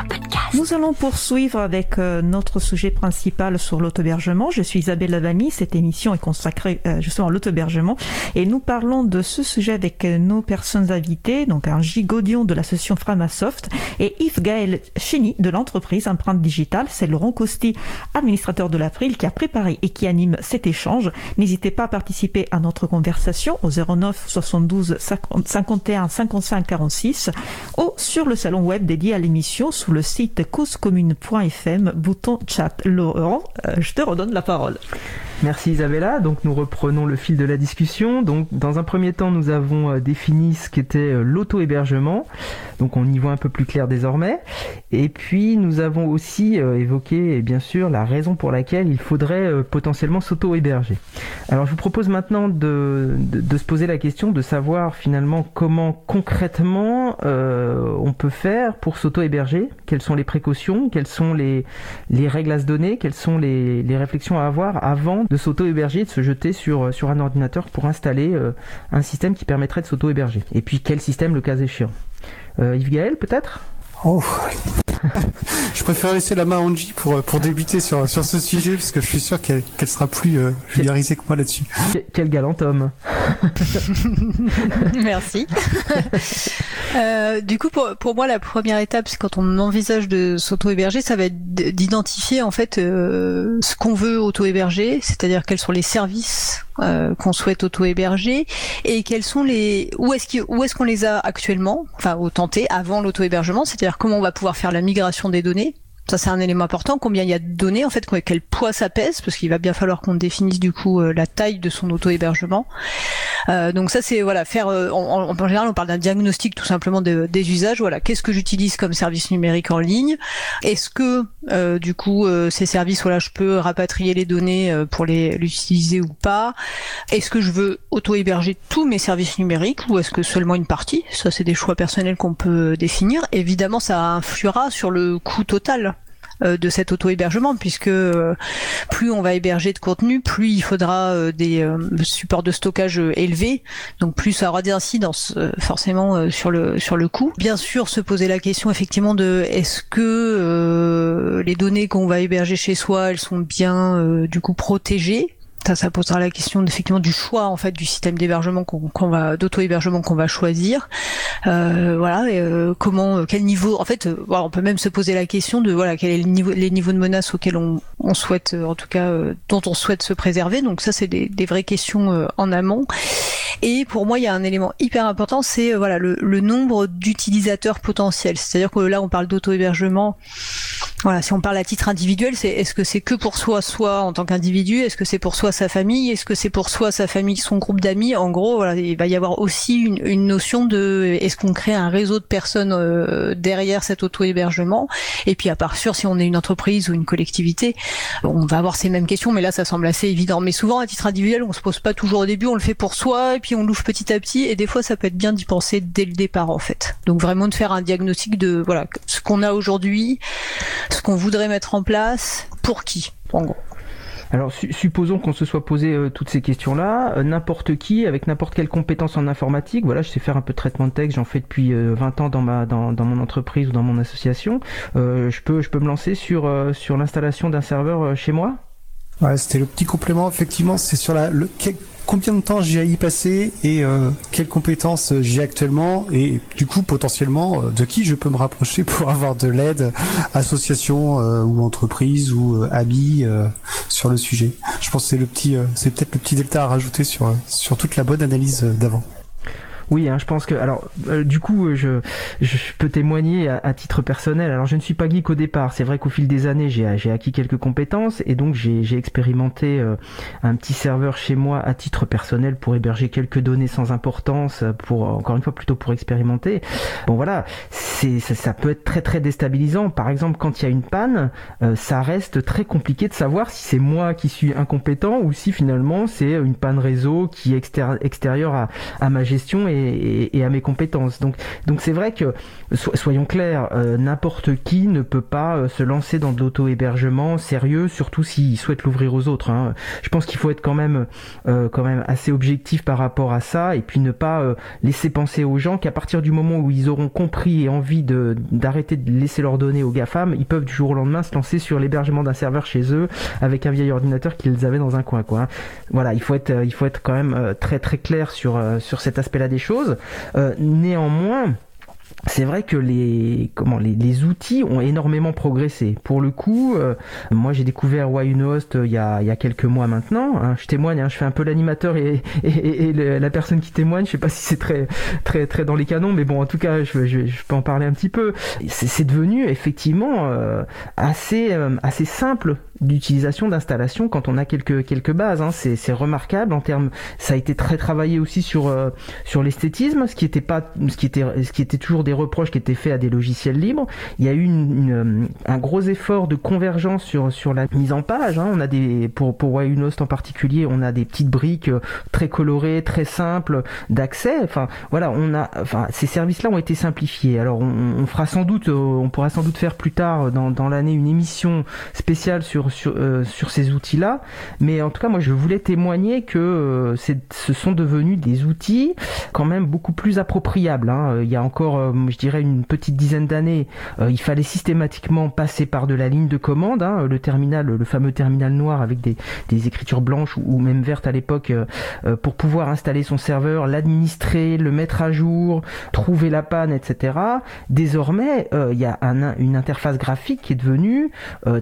Nous allons poursuivre avec euh, notre sujet principal sur l'autobergement. Je suis Isabelle Lavani. Cette émission est consacrée euh, justement à l'autobergement et nous parlons de ce sujet avec euh, nos personnes invitées, donc un Gigodion de l'association Framasoft et Yves Gaël Chini de l'entreprise Empreinte Digitale. C'est Laurent Costi, administrateur de l'April, qui a préparé et qui anime cet échange. N'hésitez pas à participer à notre conversation au 09 72 51 55 46 ou sur le salon web dédié à l'émission sous le site causecommune.fm, bouton chat. Laurent, euh, je te redonne la parole. Merci Isabella. Donc nous reprenons le fil de la discussion. Donc dans un premier temps, nous avons euh, défini ce qu'était euh, l'auto-hébergement. Donc on y voit un peu plus clair désormais. Et puis nous avons aussi euh, évoqué, bien sûr, la raison pour laquelle il faudrait potentiellement s'auto-héberger. Alors je vous propose maintenant de, se poser la question de savoir finalement comment concrètement on peut faire pour s'auto-héberger. Quelles sont les précautions? Quelles sont les, règles à se donner? Quelles sont les, les réflexions à avoir avant de s'auto-héberger, de se jeter sur, euh, sur un ordinateur pour installer euh, un système qui permettrait de s'auto-héberger. Et puis quel système le cas échéant? Euh, Yves Gaël peut-être? Oh. je préfère laisser la main à Angie pour, pour débuter sur, sur ce sujet, parce que je suis sûr qu'elle sera plus euh, familiarisée que moi là-dessus. Quel galant homme Merci. euh, du coup, pour, pour moi, la première étape, c'est quand on envisage de s'auto-héberger, ça va être d'identifier en fait euh, ce qu'on veut auto-héberger, c'est-à-dire quels sont les services euh, qu'on souhaite auto-héberger et quels sont les où est-ce où est-ce qu'on les a actuellement, enfin au tenté avant l'auto-hébergement, c'est-à-dire comment on va pouvoir faire la migration des données ça c'est un élément important. Combien il y a de données en fait, quel poids ça pèse, parce qu'il va bien falloir qu'on définisse du coup euh, la taille de son auto-hébergement. Euh, donc ça c'est voilà faire. Euh, en, en, général, on parle d'un diagnostic tout simplement de, des usages. Voilà, qu'est-ce que j'utilise comme service numérique en ligne? Est-ce que euh, du coup ces services, voilà, je peux rapatrier les données pour les l'utiliser ou pas? Est-ce que je veux auto-héberger tous mes services numériques ou est-ce que seulement une partie? Ça c'est des choix personnels qu'on peut définir. Évidemment, ça influera sur le coût total euh, de cet auto-hébergement, puisque euh, plus on va héberger de contenu, plus il faudra euh, des supports de stockage élevés, donc plus ça aura des incidences forcément sur le sur le coût. Bien sûr, se poser la question effectivement de est-ce que les données qu'on va héberger chez soi, elles sont bien du coup protégées ça, ça posera la question effectivement du choix en fait du système d'hébergement qu'on va d'auto-hébergement qu'on va choisir. Euh, voilà, euh, comment, euh, quel niveau. En fait, on peut même se poser la question de voilà quel est le niveau, les niveaux de menaces auxquels on, souhaite, en tout cas, dont on souhaite se préserver. Donc ça, c'est des, vraies questions en amont. Et pour moi, il y a un élément hyper important, c'est voilà le, le nombre d'utilisateurs potentiels. C'est-à-dire que là, on parle d'auto-hébergement. Voilà, si on parle à titre individuel, c'est est-ce que c'est que pour soi, soit en tant qu'individu, est-ce que c'est pour soi sa famille, est-ce que c'est pour soi sa famille, son groupe d'amis? En gros, il va y avoir aussi une, notion de est-ce qu'on crée un réseau de personnes euh, derrière cet auto-hébergement? Et puis à part sûr, si on est une entreprise ou une collectivité, on va avoir ces mêmes questions, mais là ça semble assez évident. Mais souvent à titre individuel, on se pose pas toujours au début, on le fait pour soi et puis on l'ouvre petit à petit. Et des fois, ça peut être bien d'y penser dès le départ en fait. Donc vraiment de faire un diagnostic de voilà ce qu'on a aujourd'hui ce qu'on voudrait mettre en place, pour qui, en gros. Alors supposons qu'on se soit posé euh, toutes ces questions-là, euh, n'importe qui, avec n'importe quelle compétence en informatique, voilà, je sais faire un peu de traitement de texte, j'en fais depuis 20 euh, ans dans ma dans, mon entreprise ou dans mon association, je peux je peux me lancer sur sur l'installation d'un serveur chez moi? Ouais, c'était le petit complément effectivement, c'est sur la le combien de temps j'ai à y passer et euh, quelles compétences j'ai actuellement et du coup potentiellement euh, de qui je peux me rapprocher pour avoir de l'aide, association euh, ou entreprise ou amis sur le sujet? Je pense que c'est le petit, c'est peut-être le petit delta à rajouter sur sur toute la bonne analyse d'avant. Oui, hein, je pense que alors euh, du coup euh, je, peux témoigner à, titre personnel. Alors je ne suis pas geek au départ. C'est vrai qu'au fil des années j'ai acquis quelques compétences et donc j'ai expérimenté euh, un petit serveur chez moi à titre personnel pour héberger quelques données sans importance, pour encore une fois plutôt pour expérimenter. Bon voilà, c'est ça, ça, peut être très très déstabilisant. Par exemple quand il y a une panne, ça reste très compliqué de savoir si c'est moi qui suis incompétent ou si finalement c'est une panne réseau qui est extérieure à, à ma gestion à mes compétences. Donc, donc c'est vrai que soyons clairs, n'importe qui ne peut pas se lancer dans de l'auto-hébergement sérieux, surtout s'il souhaite l'ouvrir aux autres. Hein. Je pense qu'il faut être quand même, quand même assez objectif par rapport à ça, et puis ne pas laisser penser aux gens qu'à partir du moment où ils auront compris et envie de d'arrêter de laisser leurs données aux GAFAM, ils peuvent du jour au lendemain se lancer sur l'hébergement d'un serveur chez eux avec un vieil ordinateur qu'ils avaient dans un coin. Quoi. Voilà, il faut être, il faut être quand même euh, très très clair sur, euh, sur cet aspect-là des Euh, néanmoins, c'est vrai que les outils ont énormément progressé. Pour le coup, euh, moi j'ai découvert Wayunost euh, il y a il y a quelques mois maintenant. Hein. je témoigne, hein, je fais un peu l'animateur et, la personne qui témoigne. Je sais pas si c'est très dans les canons, mais bon en tout cas je, peux en parler un petit peu. C'est devenu effectivement euh, assez simple d'utilisation d'installation quand on a quelques quelques bases. Hein. C'est remarquable en termes. Ça a été très travaillé aussi sur sur l'esthétisme, ce qui était pas ce qui était ce qui était toujours des reproches qui étaient faits à des logiciels libres. Il y a eu une, un gros effort de convergence sur, sur la mise en page. Hein. On a des, pour, pour Wayunost en particulier, on a des petites briques euh, très colorées, très simples d'accès. Enfin, voilà, on a, enfin, ces services-là ont été simplifiés. Alors, on, fera sans doute, euh, on pourra sans doute faire plus tard dans, dans l'année une émission spéciale sur, sur, euh, sur ces outils-là. Mais en tout cas, moi, je voulais témoigner que ce sont devenus des outils quand même beaucoup plus appropriables. Hein. Il y a encore, je dirais une petite dizaine d'années, euh, il fallait systématiquement passer par de la ligne de commande, hein, le terminal, le fameux terminal noir avec des, écritures blanches ou, même vertes à l'époque, euh, euh, pour pouvoir installer son serveur, l'administrer, le mettre à jour, trouver la panne, etc. Désormais, il y a une interface graphique qui est devenue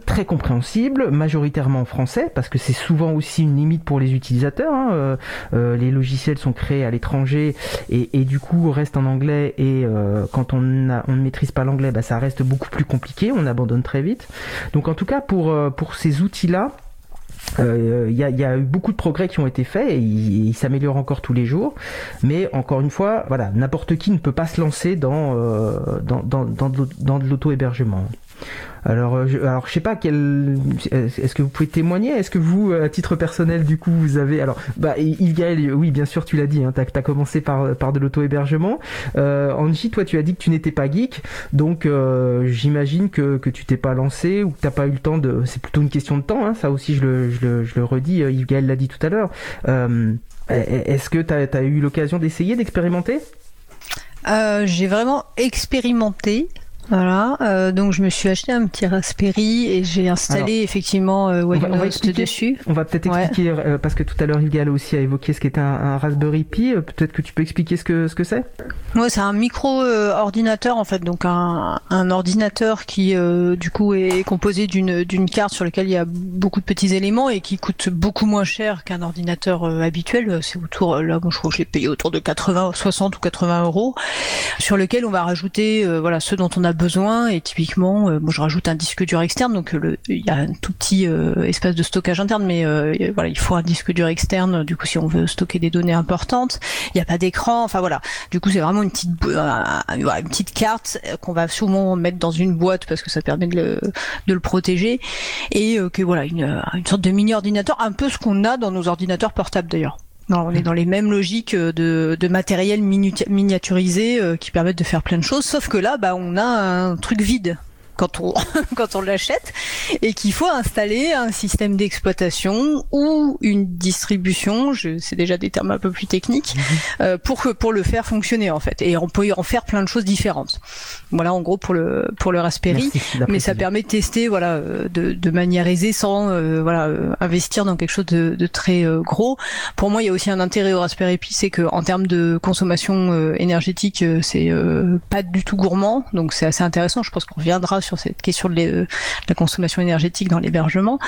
très compréhensible, majoritairement en français, parce que c'est souvent aussi une limite pour les utilisateurs. Hein, les logiciels sont créés à l'étranger et, du coup restent en anglais et quand on, ne maîtrise pas l'anglais, bah, ça reste beaucoup plus compliqué, on abandonne très vite. Donc en tout cas, pour, euh, ces outils-là, euh, il y, a, eu beaucoup de progrès qui ont été faits et ils s'améliorent encore tous les jours. Mais encore une fois, voilà, n'importe qui ne peut pas se lancer dans, euh, dans, dans, dans de l'auto-hébergement. Alors, euh, je, alors je sais pas quel. Est-ce que vous pouvez témoigner? Est-ce que vous, à titre personnel, du coup, vous avez alors, bah, Yves oui, bien sûr, tu l'as dit. Hein, t'as as commencé par par de l'auto-hébergement. Euh, Angie, toi, tu as dit que tu n'étais pas geek, donc euh, j'imagine que que tu t'es pas lancé ou que t'as pas eu le temps de. C'est plutôt une question de temps. Hein, ça aussi, je le je le, je le redis. Euh, Yves Gaël l'a dit tout à l'heure. Euh, Est-ce que tu as, eu l'occasion d'essayer, d'expérimenter? Euh, J'ai vraiment expérimenté. Voilà, euh, donc je me suis acheté un petit Raspberry et j'ai installé effectivement euh, dessus. On va peut-être expliquer euh, parce que tout à l'heure Yves aussi a évoqué ce qu'était un, un Raspberry Pi. Euh, peut-être que tu peux expliquer ce que ce que c'est? Ouais, c'est un micro ordinateur en fait, donc un, un ordinateur qui du coup est composé d'une d'une carte sur laquelle il y a beaucoup de petits éléments et qui coûte beaucoup moins cher qu'un ordinateur habituel. C'est autour là, bon, je crois que j'ai payé autour de 80, 60 ou 80 euros, sur lequel on va rajouter voilà ce dont on a besoin et typiquement euh, je rajoute un disque dur externe donc le il y a un tout petit euh, espace de stockage interne mais euh, voilà il faut un disque dur externe du coup si on veut stocker des données importantes. Il n'y a pas d'écran enfin voilà. Du coup c'est vraiment une petite une petite carte qu'on va souvent mettre dans une boîte parce que ça permet de le, de le protéger. Et que voilà une, une sorte de mini ordinateur un peu ce qu'on a dans nos ordinateurs portables d'ailleurs on est dans les mêmes logiques de, de matériel miniaturisé euh, qui permettent de faire plein de choses, sauf que là, bah, on a un truc vide quand on quand on l'achète et qu'il faut installer un système d'exploitation ou une distribution, je c'est déjà des termes un peu plus techniques mhm. euh, pour que pour le faire fonctionner en fait et on peut y en faire plein de choses différentes. Voilà en gros pour le pour le Raspberry, mais ça permet de tester voilà euh, de, de manière aisée sans euh, voilà investir dans quelque chose de, de très gros. Pour moi, il y a aussi un intérêt au Raspberry Pi, c'est que en termes de consommation énergétique, c'est pas du tout gourmand, donc c'est assez intéressant. Je pense qu'on reviendra sur sur cette question de, euh, la consommation énergétique dans l'hébergement.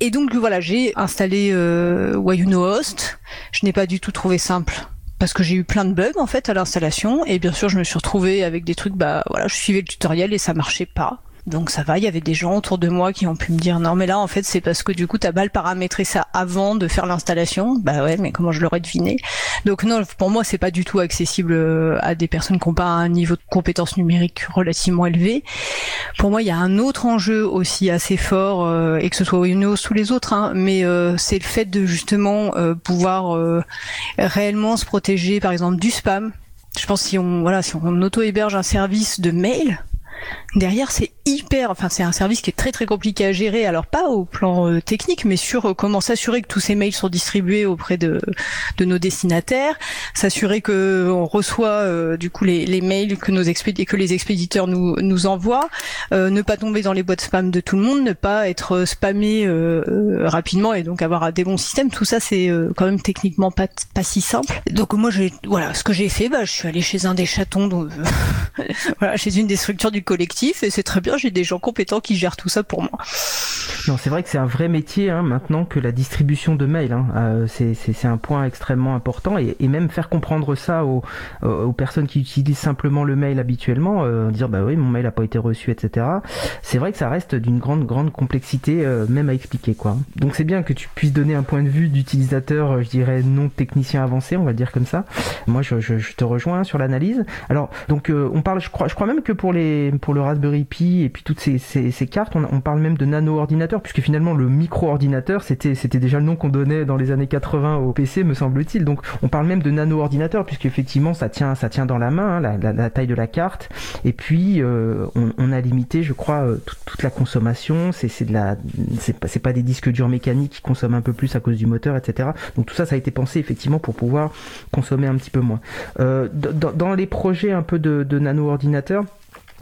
Et donc voilà, j'ai installé euh, Host. Je n'ai pas du tout trouvé simple parce que j'ai eu plein de bugs en fait à l'installation et bien sûr je me suis retrouvée avec des trucs bah voilà je suivais le tutoriel et ça marchait pas donc ça va. Il y avait des gens autour de moi qui ont pu me dire non, mais là en fait c'est parce que du coup t'as mal paramétré ça avant de faire l'installation. Bah ouais, mais comment je l'aurais deviné? Donc non, pour moi c'est pas du tout accessible euh, à des personnes qui n'ont pas un niveau de compétence numérique relativement élevé. Pour moi, il y a un autre enjeu aussi assez fort, euh, et que ce soit Windows ou les autres, hein, mais euh, c'est le fait de justement pouvoir réellement se protéger, par exemple, du spam. Je pense si on voilà, si on auto héberge un service de mail, derrière c'est hyper, enfin c'est un service qui est très très compliqué à gérer, alors pas au plan euh, technique, mais sur euh, comment s'assurer que tous ces mails sont distribués auprès de, nos destinataires, s'assurer que on reçoit euh, du coup les, mails que nos que les expéditeurs nous nous envoient, ne pas tomber dans les boîtes spam de tout le monde, ne pas être spammé rapidement et donc avoir des bons systèmes. Tout ça c'est quand même techniquement pas pas si simple. Donc moi j'ai voilà ce que j'ai fait, bah je suis allé chez un des chatons, voilà chez une des structures du collectif et c'est très bien j'ai des gens compétents qui gèrent tout ça pour moi. Non, c'est vrai que c'est un vrai métier hein, maintenant que la distribution de mails. Hein. Euh, c'est un point extrêmement important et, même faire comprendre ça aux, personnes qui utilisent simplement le mail habituellement, euh, dire bah oui mon mail a pas été reçu, etc. C'est vrai que ça reste d'une grande grande complexité euh, même à expliquer quoi. Donc c'est bien que tu puisses donner un point de vue d'utilisateur, je dirais non technicien avancé, on va dire comme ça. Moi je, je, je te rejoins sur l'analyse. Alors donc on parle, je crois, je crois même que pour les pour le Raspberry Pi et puis toutes ces, cartes, on, parle même de nano-ordinateur, puisque finalement le micro-ordinateur, c'était, déjà le nom qu'on donnait dans les années 80 au PC, me semble-t-il. Donc on parle même de nano-ordinateur, puisqu'effectivement ça tient, ça tient dans la main, hein, la, taille de la carte. Et puis euh, on, a limité, je crois, euh, toute, la consommation. C'est, c'est pas des disques durs mécaniques qui consomment un peu plus à cause du moteur, etc. Donc tout ça, ça a été pensé effectivement pour pouvoir consommer un petit peu moins. Euh, dans, les projets un peu de, de nano-ordinateur,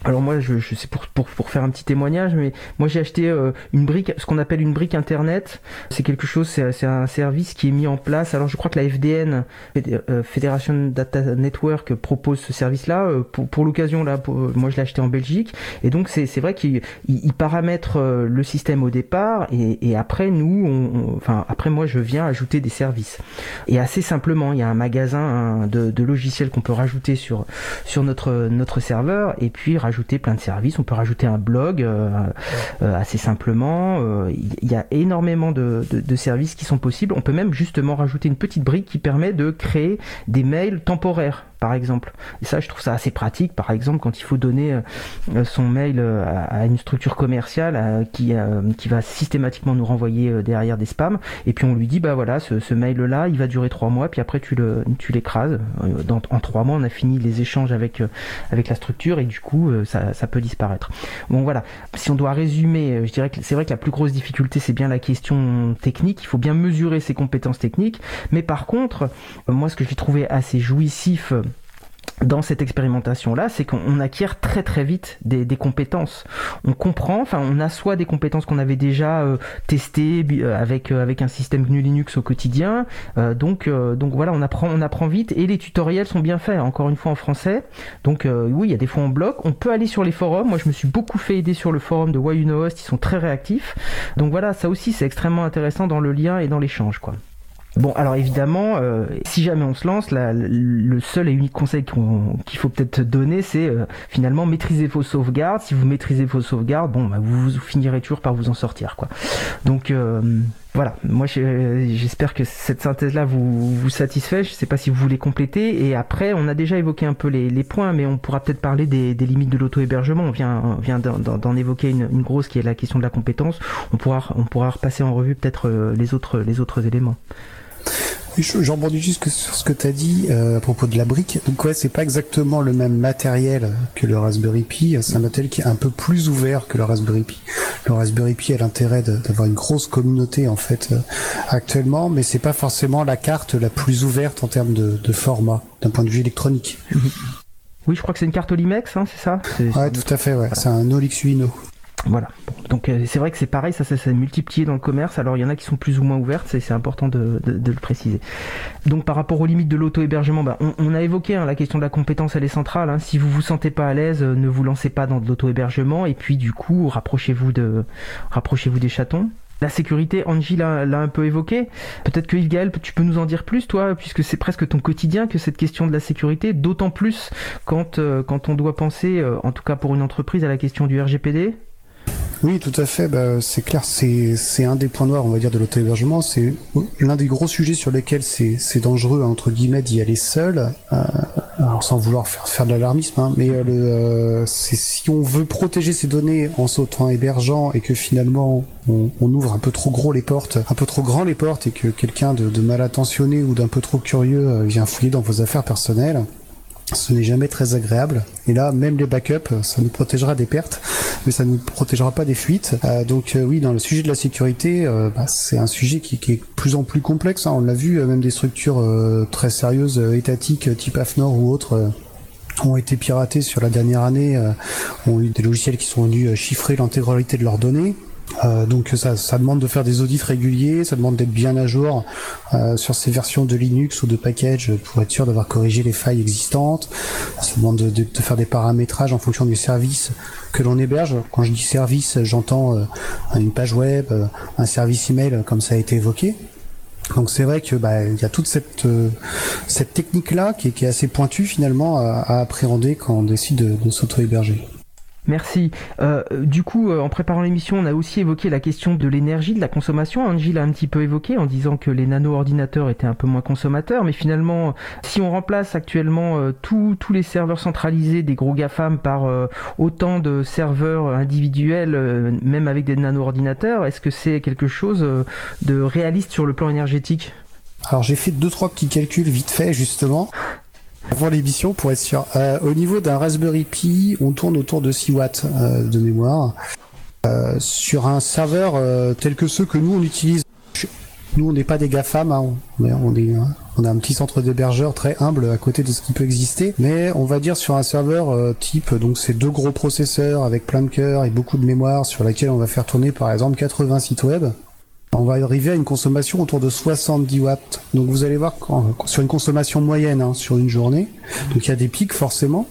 alors moi, je, je sais pour, pour, pour, faire un petit témoignage, mais moi j'ai acheté euh, une brique, ce qu'on appelle une brique internet. C'est quelque chose, c'est un service qui est mis en place. Alors je crois que la FDN, euh, Federation Data Network, propose ce service-là. Euh, pour, pour l'occasion, là, moi je l'ai acheté en Belgique. Et donc c'est vrai qu'il il, paramètre le système au départ, et, et après nous, on, enfin après moi je viens ajouter des services. Et assez simplement, il y a un magasin de, de logiciels qu'on peut rajouter sur sur notre notre serveur, et puis rajouter plein de services. On peut rajouter un blog euh, euh, assez simplement. Euh, il y a énormément de, de, services qui sont possibles. On peut même justement rajouter une petite brique qui permet de créer des mails temporaires par exemple. Et ça, je trouve ça assez pratique, par exemple, quand il faut donner euh, son mail euh, à une structure commerciale euh, qui, qui va systématiquement nous renvoyer derrière des spams, et puis on lui dit, bah voilà, ce, mail-là, il va durer trois mois, puis après tu le tu l'écrases. en trois mois, on a fini les échanges avec avec la structure, et du coup, ça, ça peut disparaître. Bon voilà, si on doit résumer, je dirais que c'est vrai que la plus grosse difficulté, c'est bien la question technique. Il faut bien mesurer ses compétences techniques, mais par contre, moi, ce que j'ai trouvé assez jouissif dans cette expérimentation-là, c'est qu'on acquiert très très vite des, compétences. On comprend, enfin on a soit des compétences qu'on avait déjà euh, testées euh, avec euh, avec un système GNU Linux au quotidien, donc donc voilà, on apprend on apprend vite et les tutoriels sont bien faits. Encore une fois en français, donc oui, il y a des fois en bloc. On peut aller sur les forums. Moi, je me suis beaucoup fait aider sur le forum de Why ils sont très réactifs. Donc voilà, ça aussi c'est extrêmement intéressant dans le lien et dans l'échange, quoi. Bon, alors évidemment, euh, si jamais on se lance, le seul et unique conseil qu'il faut peut-être donner, c'est euh, finalement maîtriser vos sauvegardes. Si vous maîtrisez vos sauvegardes, bon, bah, vous, finirez toujours par vous en sortir, quoi. Donc euh, voilà, moi j'espère que cette synthèse-là vous, vous satisfait. Je sais pas si vous voulez compléter. Et après, on a déjà évoqué un peu les, points, mais on pourra peut-être parler des, limites de l'auto-hébergement. On vient, vient d'en évoquer une, une, grosse qui est la question de la compétence. On pourra, on pourra repasser en revue peut-être les autres, les autres éléments. J'en rebondis juste sur ce que tu as dit euh, à propos de la brique. Donc ouais, c'est pas exactement le même matériel que le Raspberry Pi. C'est un matériel qui est un peu plus ouvert que le Raspberry Pi. Le Raspberry Pi a l'intérêt d'avoir une grosse communauté en fait euh, actuellement, mais c'est pas forcément la carte la plus ouverte en termes de, de format d'un point de vue électronique. Oui, je crois que c'est une carte Olimex, hein, c'est ça? Ouais, tout à fait. Ouais, c'est un Olix Uino. Voilà. donc euh, c'est vrai que c'est pareil, ça s'est multiplié dans le commerce. Alors il y en a qui sont plus ou moins ouvertes, c'est important de, le préciser. Donc par rapport aux limites de l'auto-hébergement, bah, on, a évoqué hein, la question de la compétence, elle est centrale. Hein. Si vous vous sentez pas à l'aise, euh, ne vous lancez pas dans de l'auto-hébergement. Et puis du coup, rapprochez-vous de, rapprochez-vous des chatons. La sécurité, Angie l'a un peu évoqué. Peut-être que Yves Gaël, tu peux nous en dire plus, toi, puisque c'est presque ton quotidien que cette question de la sécurité, d'autant plus quand, euh, quand on doit penser, en tout cas pour une entreprise, à la question du RGPD. Oui, tout à fait. Bah, c'est clair, c'est un des points noirs, on va dire, de l'auto-hébergement. C'est l'un des gros sujets sur lesquels c'est dangereux entre guillemets d'y aller seul. Euh, alors sans vouloir faire faire de l'alarmisme, hein, mais euh, euh, si on veut protéger ses données en sautant hébergeant et que finalement on, ouvre un peu trop gros les portes, un peu trop grand les portes et que quelqu'un de, de mal intentionné ou d'un peu trop curieux euh, vient fouiller dans vos affaires personnelles ce n'est jamais très agréable. Et là, même les backups, ça nous protégera des pertes, mais ça ne nous protégera pas des fuites. Euh, donc euh, oui, dans le sujet de la sécurité, euh, bah, c'est un sujet qui, est de plus en plus complexe. Hein. On l'a vu, même des structures très sérieuses, étatiques, type AFNOR ou autres ont été piratés sur la dernière année, ont eu des logiciels qui sont venus chiffrer l'intégralité de leurs données. Euh, donc ça, demande de faire des audits réguliers, ça demande d'être bien à jour euh, sur ces versions de Linux ou de package pour être sûr d'avoir corrigé les failles existantes. Ça demande de, faire des paramétrages en fonction du service que l'on héberge. Quand je dis service, j'entends euh, une page web, un service email comme ça a été évoqué. Donc c'est vrai que bah, y a toute cette technique là qui est, assez pointue finalement à, appréhender quand on décide de, de s'auto-héberger. Merci. Euh, du coup, euh, en préparant l'émission, on a aussi évoqué la question de l'énergie, de la consommation. Angie l'a un petit peu évoqué en disant que les nano-ordinateurs étaient un peu moins consommateurs, mais finalement, si on remplace actuellement euh, tous les serveurs centralisés des gros GAFAM par euh, autant de serveurs individuels, euh, même avec des nano-ordinateurs, est-ce que c'est quelque chose de réaliste sur le plan énergétique? Alors j'ai fait deux trois petits calculs vite fait justement avant l'émission pour être sûr. Euh, au niveau d'un Raspberry Pi, on tourne autour de 6 watts euh, de mémoire. Euh, sur un serveur tel que ceux que nous on utilise, nous on n'est pas des GAFAM, hein, on, hein, on a un petit centre d'hébergeur très humble à côté de ce qui peut exister, mais on va dire sur un serveur type, donc c'est deux gros processeurs avec plein de cœurs et beaucoup de mémoire sur laquelle on va faire tourner par exemple 80 sites web on va arriver à une consommation autour de 70 watts. Donc vous allez voir sur une consommation moyenne hein, sur une journée. Donc il y a des pics forcément.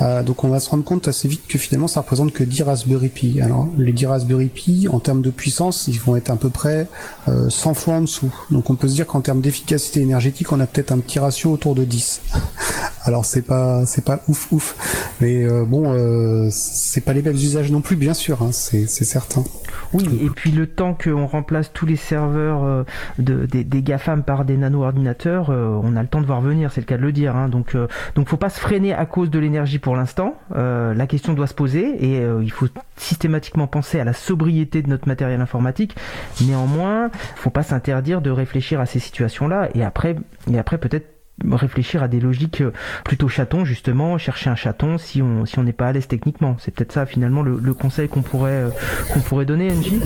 Euh, donc on va se rendre compte assez vite que finalement ça représente que 10 Raspberry Pi. Alors les 10 Raspberry Pi en termes de puissance, ils vont être à peu près euh, 100 fois en dessous. Donc on peut se dire qu'en termes d'efficacité énergétique, on a peut-être un petit ratio autour de 10. Alors c'est pas c'est pas ouf ouf, mais euh, bon euh, c'est pas les mêmes usages non plus bien sûr, hein, c'est certain. Oui, et puis le temps qu'on remplace tous les serveurs euh, de, des, des, GAFAM par des nano-ordinateurs, euh, on a le temps de voir venir, c'est le cas de le dire. Hein. Donc, euh, donc faut pas se freiner à cause de l'énergie pour l'instant. Euh, la question doit se poser et il faut systématiquement penser à la sobriété de notre matériel informatique. Néanmoins, faut pas s'interdire de réfléchir à ces situations-là et après, et après peut-être réfléchir à des logiques plutôt chatons justement chercher un chaton si on si on n'est pas à l'aise techniquement. C'est peut-être ça finalement le, conseil qu'on pourrait qu'on pourrait donner Angie?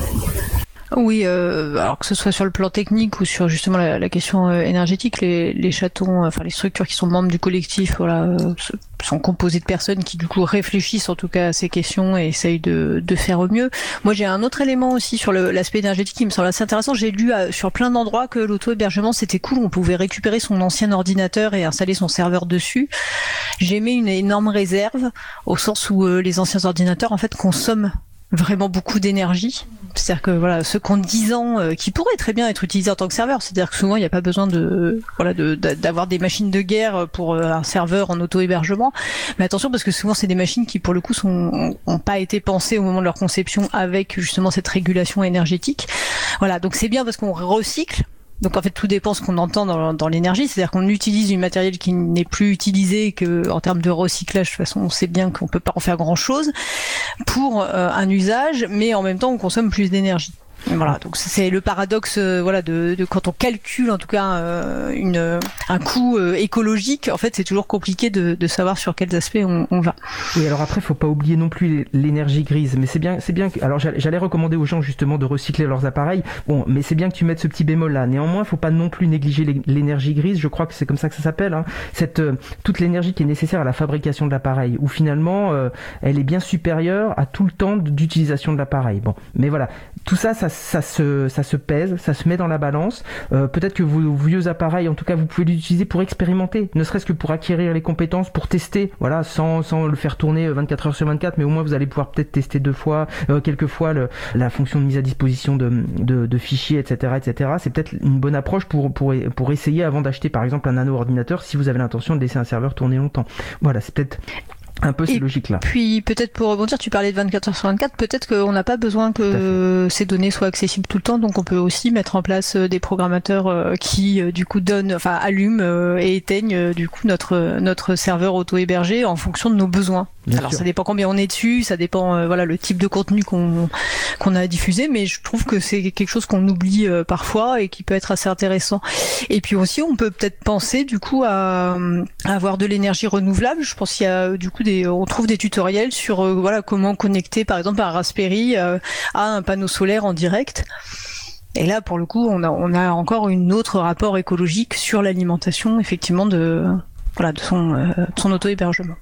Oui, euh, alors que ce soit sur le plan technique ou sur justement la, la question euh, énergétique, les, chatons, enfin les structures qui sont membres du collectif, voilà, euh, sont composées de personnes qui du coup réfléchissent en tout cas à ces questions et essayent de, de faire au mieux. Moi, j'ai un autre élément aussi sur l'aspect énergétique qui me semble assez intéressant. J'ai lu sur plein d'endroits que l'auto-hébergement c'était cool, on pouvait récupérer son ancien ordinateur et installer son serveur dessus. J'ai mis une énorme réserve au sens où euh, les anciens ordinateurs en fait consomment vraiment beaucoup d'énergie. C'est-à-dire que voilà, ceux qui ont 10 ans, euh, qui pourraient très bien être utilisés en tant que serveur, c'est-à-dire que souvent il n'y a pas besoin de voilà d'avoir de, des machines de guerre pour euh, un serveur en auto-hébergement. Mais attention parce que souvent c'est des machines qui pour le coup sont ont pas été pensées au moment de leur conception avec justement cette régulation énergétique. Voilà, donc c'est bien parce qu'on recycle donc en fait tout dépend ce qu'on entend dans, l'énergie, c'est-à-dire qu'on utilise du matériel qui n'est plus utilisé que en termes de recyclage. De toute façon, on sait bien qu'on peut pas en faire grand-chose pour euh, un usage, mais en même temps on consomme plus d'énergie. Voilà, donc c'est le paradoxe, euh, voilà, de, de, quand on calcule en tout cas euh, une, un coût euh, écologique, en fait, c'est toujours compliqué de, de, savoir sur quels aspects on, on, va. Oui, alors après, faut pas oublier non plus l'énergie grise, mais c'est bien, c'est bien. Que, alors j'allais recommander aux gens justement de recycler leurs appareils. Bon, mais c'est bien que tu mettes ce petit bémol là. Néanmoins, faut pas non plus négliger l'énergie grise. Je crois que c'est comme ça que ça s'appelle. Hein. Cette toute l'énergie qui est nécessaire à la fabrication de l'appareil, où finalement, elle est bien supérieure à tout le temps d'utilisation de l'appareil. Bon, mais voilà, tout ça, ça ça se, ça se pèse, ça se met dans la balance. Euh, Peut-être que vos vieux appareils, en tout cas, vous pouvez l'utiliser pour expérimenter, ne serait-ce que pour acquérir les compétences, pour tester, voilà, sans, sans le faire tourner 24 heures sur 24, mais au moins vous allez pouvoir peut-être tester deux fois, euh, quelques fois le, la fonction de mise à disposition de, de, de fichiers, etc., etc. C'est peut-être une bonne approche pour, pour, pour essayer avant d'acheter par exemple un nano ordinateur si vous avez l'intention de laisser un serveur tourner longtemps. Voilà, c'est peut-être un peu ces logiques-là. Puis peut-être pour rebondir, tu parlais de 24 heures sur 24, peut-être qu'on n'a pas besoin que ces données soient accessibles tout le temps, donc on peut aussi mettre en place euh, des programmateurs euh, qui euh, du coup donnent, enfin allument et éteignent du coup notre notre serveur auto-hébergé en fonction de nos besoins. Alors ça dépend combien on est dessus, ça dépend voilà le type de contenu qu'on qu'on a diffusé, mais je trouve que c'est quelque chose qu'on oublie parfois et qui peut être assez intéressant. Et puis aussi on peut peut-être penser du coup à, à avoir de l'énergie renouvelable. Je pense qu'il y a du coup on trouve des tutoriels sur euh, voilà comment connecter par exemple un Raspberry euh, à un panneau solaire en direct. Et là, pour le coup, on a, on a encore une autre rapport écologique sur l'alimentation, effectivement, de, voilà, de son, euh, son auto-hébergement.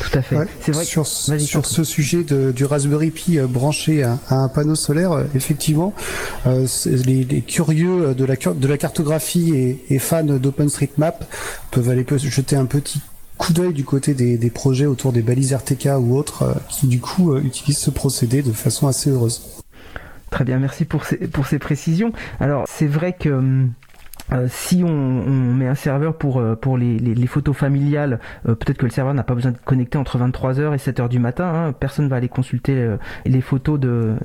Tout à fait. C'est vrai sur, sur ce sujet de, du Raspberry Pi branché à, un panneau solaire, effectivement, les, curieux de la, de la cartographie et, et fans d'OpenStreetMap peuvent aller jeter un petit coup d'œil du côté des, projets autour des balises RTK ou autres euh, qui du coup euh, utilisent ce procédé de façon assez heureuse. Très bien, merci pour ces, pour ces précisions. Alors c'est vrai que hum, euh, si on, on, met un serveur pour, euh, pour les, les, les photos familiales, euh, peut-être que le serveur n'a pas besoin de connecter entre 23h et 7h du matin. Hein, personne va aller consulter les photos de,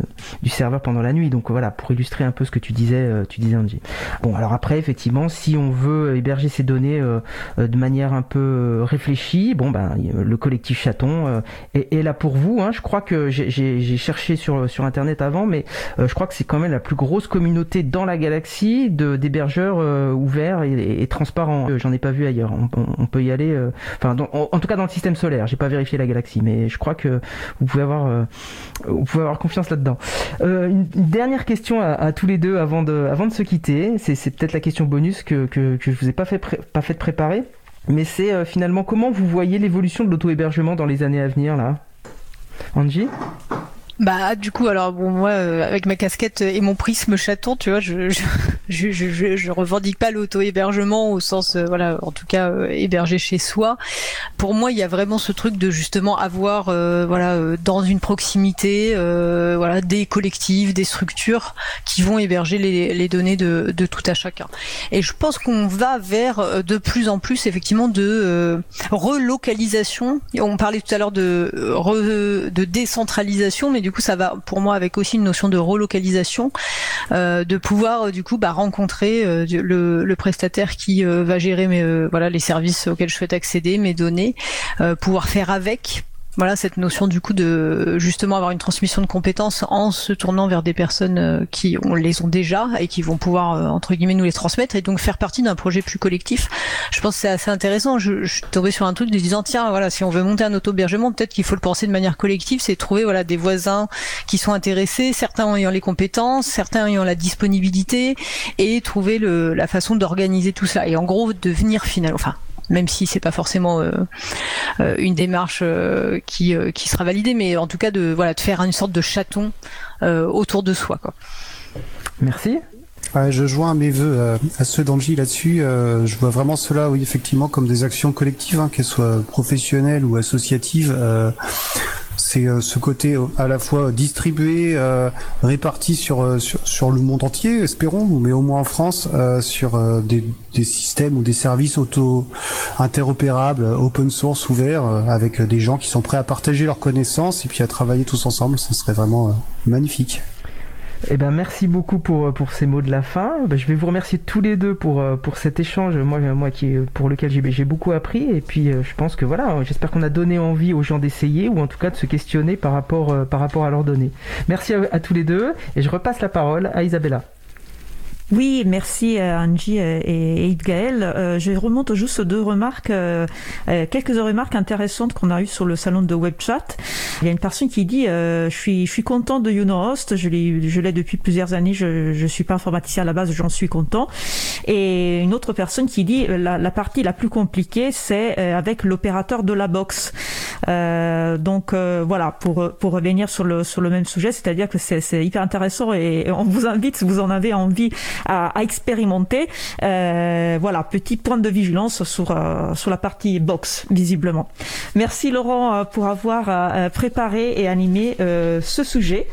du serveur pendant la nuit. Donc voilà, pour illustrer un peu ce que tu disais, tu disais Angie. Bon, alors après, effectivement, si on veut héberger ces données de manière un peu réfléchie, bon ben le collectif chaton est, est, là pour vous. Hein. Je crois que j'ai cherché sur, sur internet avant, mais je crois que c'est quand même la plus grosse communauté dans la galaxie de d'hébergeurs euh, ouvert et, transparent. Euh, j'en ai pas vu ailleurs. On, peut y aller. Euh, enfin, en, tout cas dans le système solaire. J'ai pas vérifié la galaxie, mais je crois que vous pouvez avoir, confiance là-dedans. Une, dernière question à, tous les deux avant de, se quitter. C'est peut-être la question bonus que, que, que je vous ai pas fait, fait préparer. Mais c'est finalement comment vous voyez l'évolution de l'auto-hébergement dans les années à venir là? Angie? Bah du coup alors bon moi euh, avec ma casquette et mon prisme chaton tu vois je je, je, je, je revendique pas l'auto hébergement au sens euh, voilà en tout cas euh, héberger chez soi. Pour moi il y a vraiment ce truc de justement avoir voilà dans une proximité voilà des collectifs des structures qui vont héberger les, les données de, de tout à chacun. Et je pense qu'on va vers de plus en plus effectivement de relocalisation. On parlait tout à l'heure de de décentralisation mais du coup ça va pour moi avec aussi une notion de relocalisation, euh, de pouvoir euh, du coup bah, rencontrer euh, le, le, prestataire qui va gérer mes, voilà les services auxquels je souhaite accéder, mes données, pouvoir faire avec voilà cette notion du coup de justement avoir une transmission de compétences en se tournant vers des personnes euh, qui on les ont déjà et qui vont pouvoir euh, entre guillemets nous les transmettre et donc faire partie d'un projet plus collectif. Je pense que c'est assez intéressant. Je, je suis tombée sur un truc de disant tiens voilà si on veut monter un auto-hébergement peut-être qu'il faut le penser de manière collective, c'est trouver voilà des voisins qui sont intéressés, certains ayant les compétences, certains ayant la disponibilité et trouver le, la façon d'organiser tout ça et en gros devenir final enfin même si c'est pas forcément euh, euh, une démarche euh, qui, qui sera validée, mais en tout cas de voilà de faire une sorte de chaton autour de soi. Quoi. Merci. je joins mes voeux à ceux d'Angie là-dessus. je vois vraiment cela, oui, effectivement, comme des actions collectives, hein, qu'elles soient professionnelles ou associatives c'est euh, ce côté euh, à la fois distribué, euh, réparti sur, sur, le monde entier, espérons, mais au moins en France, sur des, des, systèmes ou des services auto interopérables, open source, ouverts, avec des gens qui sont prêts à partager leurs connaissances et puis à travailler tous ensemble. Ce serait vraiment magnifique. Eh ben, merci beaucoup pour, pour ces mots de la fin. Ben, je vais vous remercier tous les deux pour, pour cet échange, moi, moi qui, pour lequel j'ai beaucoup appris. Et puis, euh, je pense que voilà, j'espère qu'on a donné envie aux gens d'essayer ou en tout cas de se questionner par rapport, euh, par rapport à leurs données. Merci à tous les deux et je repasse la parole à Isabella. Oui, merci euh, Angie euh, et Idgaël. Euh, je remonte juste deux remarques, quelques remarques intéressantes qu'on a eues sur le salon de WebChat. Il y a une personne qui dit je suis je suis content de YouNoHost, je l'ai je l'ai depuis plusieurs années, je je suis pas informaticien à la base, j'en suis content. Et une autre personne qui dit la, la partie la plus compliquée c'est avec l'opérateur de la box. donc voilà pour pour revenir sur le sur le même sujet, c'est-à-dire que c'est c'est hyper intéressant et on vous invite si vous en avez envie à, expérimenter. Euh, voilà, petit point de vigilance sur, euh, sur la partie box, visiblement. Merci Laurent euh, pour avoir préparé et animé ce sujet.